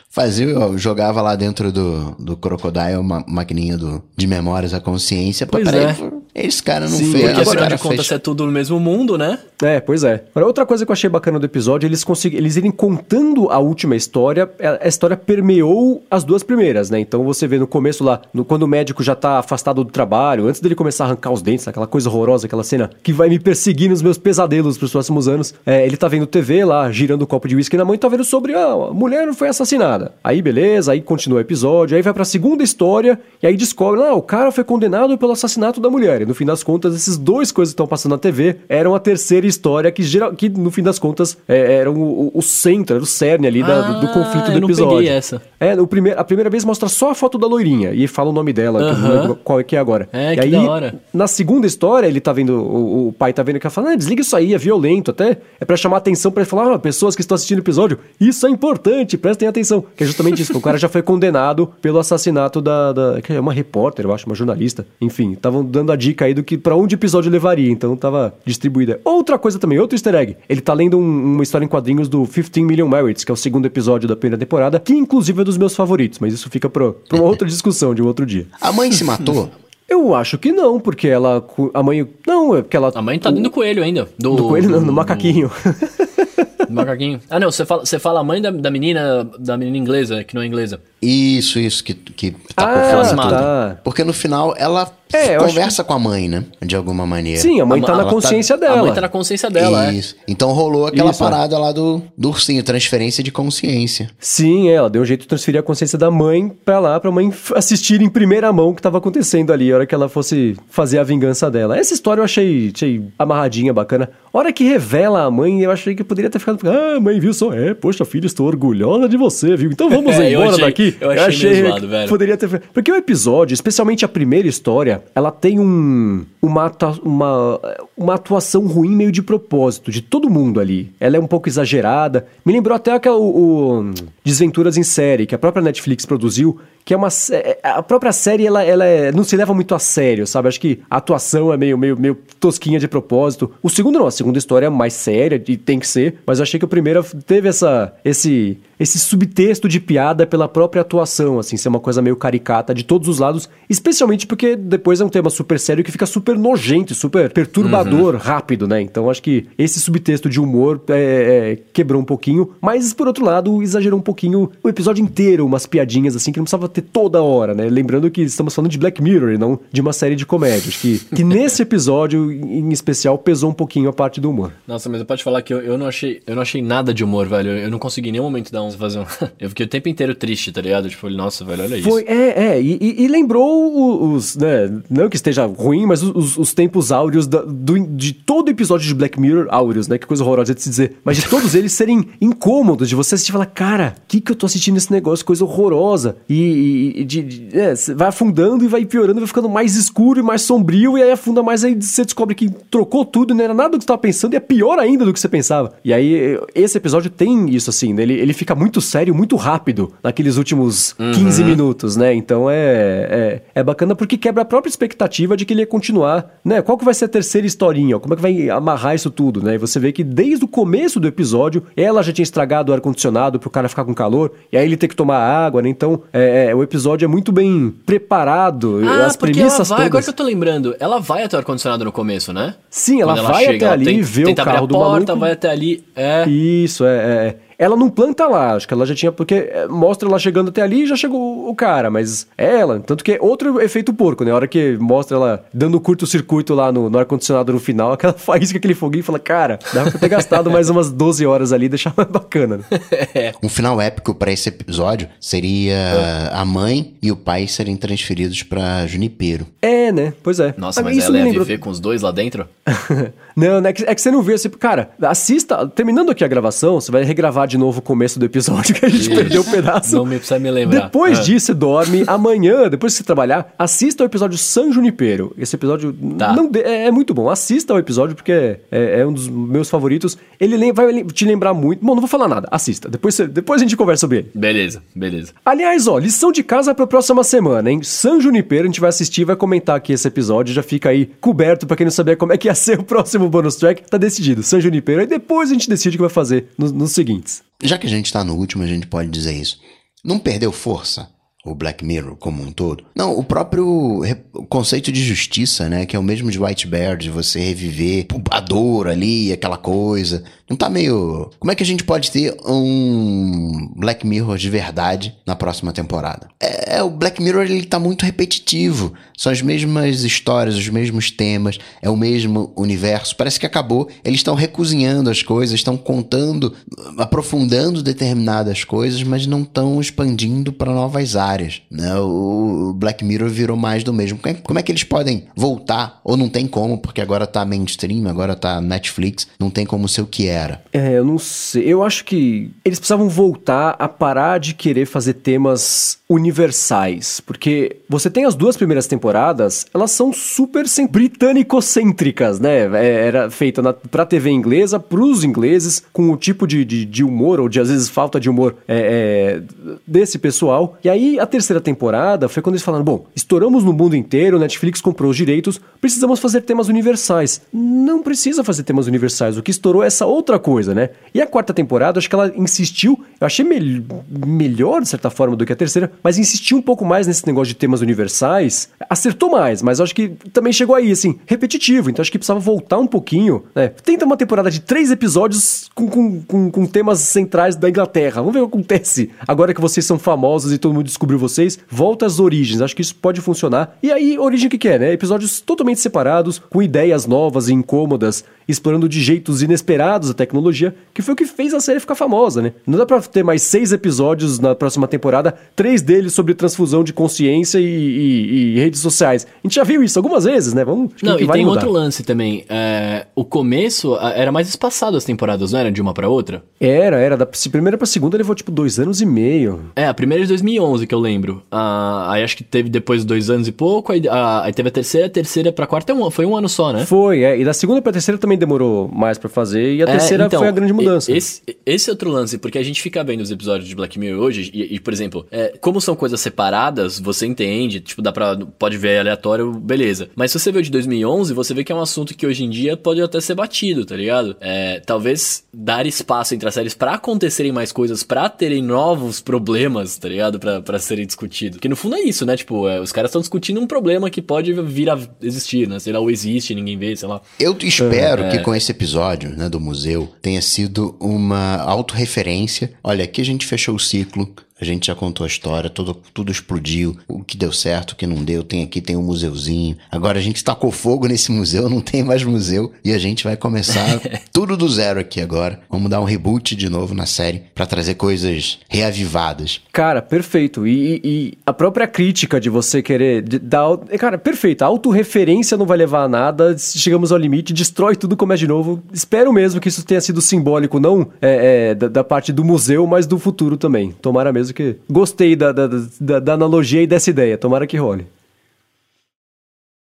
Fazia, eu jogava lá dentro do, do Crocodile uma maquininha do, de memórias a consciência. Pois peraí, é. Esse cara não Sim, fez. Porque afinal de contas é tudo no mesmo mundo, né? É, pois é. Agora, outra coisa que eu achei bacana do episódio, eles conseguem, eles irem contando a última história, a história permeou as duas primeiras, né? Então você vê no começo lá, no, quando o médico já tá afastado do trabalho, antes dele começar a arrancar os dentes, aquela coisa horrorosa, aquela cena que vai me perseguir nos meus pesadelos pros próximos anos. É, ele tá vendo TV lá, girando o copo de uísque na mão e tá vendo sobre ah, a mulher foi assassinada. Aí beleza, aí continua o episódio, aí vai pra segunda história, e aí descobre, ah, o cara foi condenado pelo assassinato da mulher. No fim das contas, esses dois coisas que estão passando na TV eram a terceira história que, geral, que no fim das contas, é, eram o, o, centro, era o cerne ali ah, da, do, do, conflito do episódio. Não peguei essa. É, no primeiro, a primeira vez mostra só a foto da loirinha, e fala o nome dela, uh -huh. que não lembro qual é que é agora. É, e que aí, da hora. Na segunda história, ele tá vendo, o, o pai tá vendo que ela fala, ah, desliga isso aí, é violento, até é para chamar atenção para falar, ah, pessoas que estão assistindo o episódio, isso é importante, prestem atenção. Que é justamente isso, o cara já foi condenado pelo assassinato da, da que é uma repórter, eu acho, uma jornalista. Enfim, estavam dando a dica dica aí do que para onde o episódio levaria, então tava distribuída. Outra coisa também, outro easter egg. Ele tá lendo um- uma história em quadrinhos do 15 Million Merits, que é o segundo episódio da primeira temporada, que inclusive é dos meus favoritos, mas isso fica pra, pra uma outra discussão de um outro dia. A mãe se matou? Eu acho que não, porque ela. A mãe. Não, é porque ela. A mãe tá dentro do coelho ainda. Do, Do coelho, não, no macaquinho. do macaquinho. Ah, não, você fala, você fala a mãe da, da menina, da menina inglesa, que não é inglesa. Isso, isso, que, que tá Ah, tá. Porque no final ela É, conversa com a mãe, né? De alguma maneira. Sim, a mãe A tá na tá- consciência A dela. mãe tá na consciência dela, é. Isso. Então rolou aquela Isso, é. parada lá do, do ursinho, transferência de consciência. Sim, ela deu um jeito de transferir a consciência da mãe pra lá, pra mãe assistir em primeira mão o que tava acontecendo ali, a hora que ela fosse fazer a vingança dela. Essa história eu achei, achei amarradinha, bacana. A hora que revela a mãe, eu achei que poderia ter ficado. Ah, mãe, viu só? É, poxa, filho, estou orgulhosa de você, viu? Então vamos É, embora achei- daqui. eu achei meio zoado, velho. Poderia ter. Porque o episódio, especialmente a primeira história, ela tem um, uma, uma, uma atuação ruim meio de propósito, de todo mundo ali. Ela é um pouco exagerada. Me lembrou até aquela, o, o Desventuras em Série, que a própria Netflix produziu, que é uma. sé- A própria série, ela, ela é- não se leva muito a sério, sabe? Acho que a atuação é meio, meio, meio tosquinha de propósito. O segundo não, a segunda história é mais séria, e tem que ser, mas eu achei que o primeiro teve essa, esse, esse subtexto de piada pela própria atuação, assim, ser uma coisa meio caricata de todos os lados, especialmente porque depois é um tema super sério que fica super nojento, super perturbador, rápido, né? Então acho que esse subtexto de humor é, é, quebrou um pouquinho, mas por outro lado exagerou um pouquinho o episódio inteiro, umas piadinhas assim que não precisava ter toda hora, né? Lembrando que estamos falando de Black Mirror e não de uma série de comédia. Acho que, que nesse episódio em especial pesou um pouquinho a parte do humor. Nossa, mas eu posso falar que eu, eu, não achei, eu não achei nada de humor, velho. Eu, eu não consegui em nenhum momento dar um fazer um. eu fiquei o tempo inteiro triste, tá ligado? Tipo, nossa, velho, olha Foi, isso. é, é, e, e- lembrou os, né, não que esteja ruim, mas os, os- os tempos áureos da- do- de todo episódio de Black Mirror, áureos, né, que coisa horrorosa de se dizer, mas de todos eles serem incômodos, de você assistir e falar, cara, o que que eu tô assistindo esse negócio, coisa horrorosa, e, e- de, de- é, vai afundando e vai piorando, vai ficando mais escuro e mais sombrio, e aí afunda mais, aí você descobre que trocou tudo, não era nada do que você tava pensando, e é pior ainda do que você pensava. E aí, esse episódio tem isso, assim, né, ele, ele fica muito sério, muito rápido, naqueles últimos 15 minutos, né? Então é, é, é bacana porque quebra a própria expectativa de que ele ia continuar, né? Qual que vai ser a terceira historinha? Como é que vai amarrar isso tudo, né? E você vê que desde o começo do episódio, ela já tinha estragado o ar-condicionado pro cara ficar com calor, e aí ele tem que tomar água, né? Então, é, é, o episódio é muito bem preparado, Ah, as porque ela premissas vai, todas. agora que eu tô lembrando, ela vai até o ar-condicionado no começo, né? Sim, ela Quando vai chega, até ela ali, tem- vê o tenta abrir carro a do porta, maluco. vai até ali. É. Isso, é, é. Ela não planta lá, acho que ela já tinha. Porque é, mostra ela chegando até ali e já chegou o cara, mas é ela. Tanto que é outro efeito porco, né? A hora que mostra ela dando curto-circuito lá no, no ar-condicionado no final, aquela faísca, aquele foguinho e fala: Cara, dá pra ter gastado mais umas 12 horas ali e deixar mais bacana. Né? Um final épico pra esse episódio seria a mãe e o pai serem transferidos pra Junipero. É, né? Pois é. Nossa, mas isso ela ia lembrou- viver com os dois lá dentro? não, não é que, é que você não viu esse. Cara, assista. Terminando aqui a gravação, você vai regravar de novo o começo do episódio que a gente perdeu o pedaço. Não me precisa me lembrar. Depois Ah. disso, você dorme. Amanhã, depois que você trabalhar, assista o episódio San Junipero. Esse episódio Tá. não é, é muito bom. Assista o episódio porque é, é- é um dos meus favoritos. Ele lem- vai te lembrar muito. Bom, não vou falar nada. Assista. Depois, você- depois a gente conversa sobre ele. Beleza, beleza. Aliás, ó, lição de casa pra próxima semana, hein? San Junipero, a gente vai assistir, vai comentar aqui esse episódio, já fica aí coberto pra quem não sabia como é que ia ser o próximo bonus track, tá decidido. San Junipero, aí depois a gente decide o que vai fazer nos, nos seguintes. Já que a gente tá no último, a gente pode dizer isso. Não perdeu força o Black Mirror como um todo? Não, o próprio conceito de justiça, né? Que é o mesmo de White Bear, de você reviver a dor ali, aquela coisa. Não tá meio. Como é que a gente pode ter um Black Mirror de verdade na próxima temporada? É, é, o Black Mirror ele tá muito repetitivo. São as mesmas histórias, os mesmos temas, é o mesmo universo. Parece que acabou. Eles estão recozinhando as coisas, estão contando, aprofundando determinadas coisas, mas não estão expandindo para novas áreas. Né? O Black Mirror virou mais do mesmo. Como é, como é que eles podem voltar? Ou não tem como, porque agora tá mainstream, agora tá Netflix, não tem como ser o que era. É, eu não sei. Eu acho que eles precisavam voltar a parar de querer fazer temas universais. Porque você tem as duas primeiras temporadas, elas são super britânico-cêntricas, né? É, Era feita na, pra TV inglesa, pros ingleses, com o tipo de, de, de humor, ou de às vezes falta de humor é, é, desse pessoal. E aí a terceira temporada foi quando eles falaram: bom, estouramos no mundo inteiro, Netflix comprou os direitos, precisamos fazer temas universais. Não precisa fazer temas universais, o que estourou é essa outra coisa, né? E a quarta temporada, acho que ela insistiu, eu achei mel- melhor de certa forma do que a terceira, mas insistiu um pouco mais nesse negócio de temas universais. Acertou mais, mas acho que também chegou aí, assim, repetitivo. Então acho que precisava voltar um pouquinho, né? Tenta uma temporada de três episódios com, com, com, com temas centrais da Inglaterra. Vamos ver o que acontece. Agora que vocês são famosos e todo mundo descobriu vocês, volta às origens. Acho que isso pode funcionar. E aí, origem o que, que é, né? Episódios totalmente separados, com ideias novas e incômodas, explorando de jeitos inesperados a tecnologia, que foi o que fez a série ficar famosa, né? Não dá pra ter mais seis episódios na próxima temporada, três deles sobre transfusão de consciência e, e- e redes sociais. A gente já viu isso algumas vezes, né? Vamos. que Não, que e tem mudar. outro lance também. É, o começo era mais espaçado as temporadas, não era? De uma pra outra? Era, era. Da primeira pra segunda levou tipo dois anos e meio. É, a primeira é de 2011 que eu lembro. Ah, aí acho que teve depois dois anos e pouco. Aí, ah, aí teve a terceira, a terceira pra quarta é um- foi um ano só, né? Foi, é. E da segunda pra terceira também demorou mais pra fazer. E a É, terceira então, foi a grande mudança. Esse, esse é outro lance, porque a gente fica vendo os episódios de Black Mirror hoje, e, e, por exemplo, é, como são coisas separadas, você entende, tipo, dá pra. Pode ver aleatório, beleza. Mas se você vê o de 2011, você vê que é um assunto que hoje em dia pode até ser batido, tá ligado? É, talvez dar espaço entre as séries pra acontecerem mais coisas, pra terem novos problemas, tá ligado? Pra, pra serem discutidos. Que no fundo é isso, né? Tipo, é, os caras estão discutindo um problema que pode vir a existir, né? Sei lá, ou existe, ninguém vê, sei lá. Eu espero que com esse episódio né, do museu tenha sido uma autorreferência. Olha, aqui a gente fechou o ciclo. A gente já contou a história, tudo, tudo explodiu, o que deu certo, o que não deu, tem aqui, tem um museuzinho. Agora a gente tacou fogo nesse museu, não tem mais museu, e a gente vai começar tudo do zero aqui agora. Vamos dar um reboot de novo na série pra trazer coisas reavivadas. Cara, perfeito. E, e- a própria crítica de você querer dar. Cara, perfeito. A autorreferência não vai levar a nada. Chegamos ao limite, destrói tudo, começa de novo. Espero mesmo que isso tenha sido simbólico, não é, é, da, da parte do museu, mas do futuro também. Tomara mesmo que. Gostei da, da, da, da analogia e dessa ideia. Tomara que role.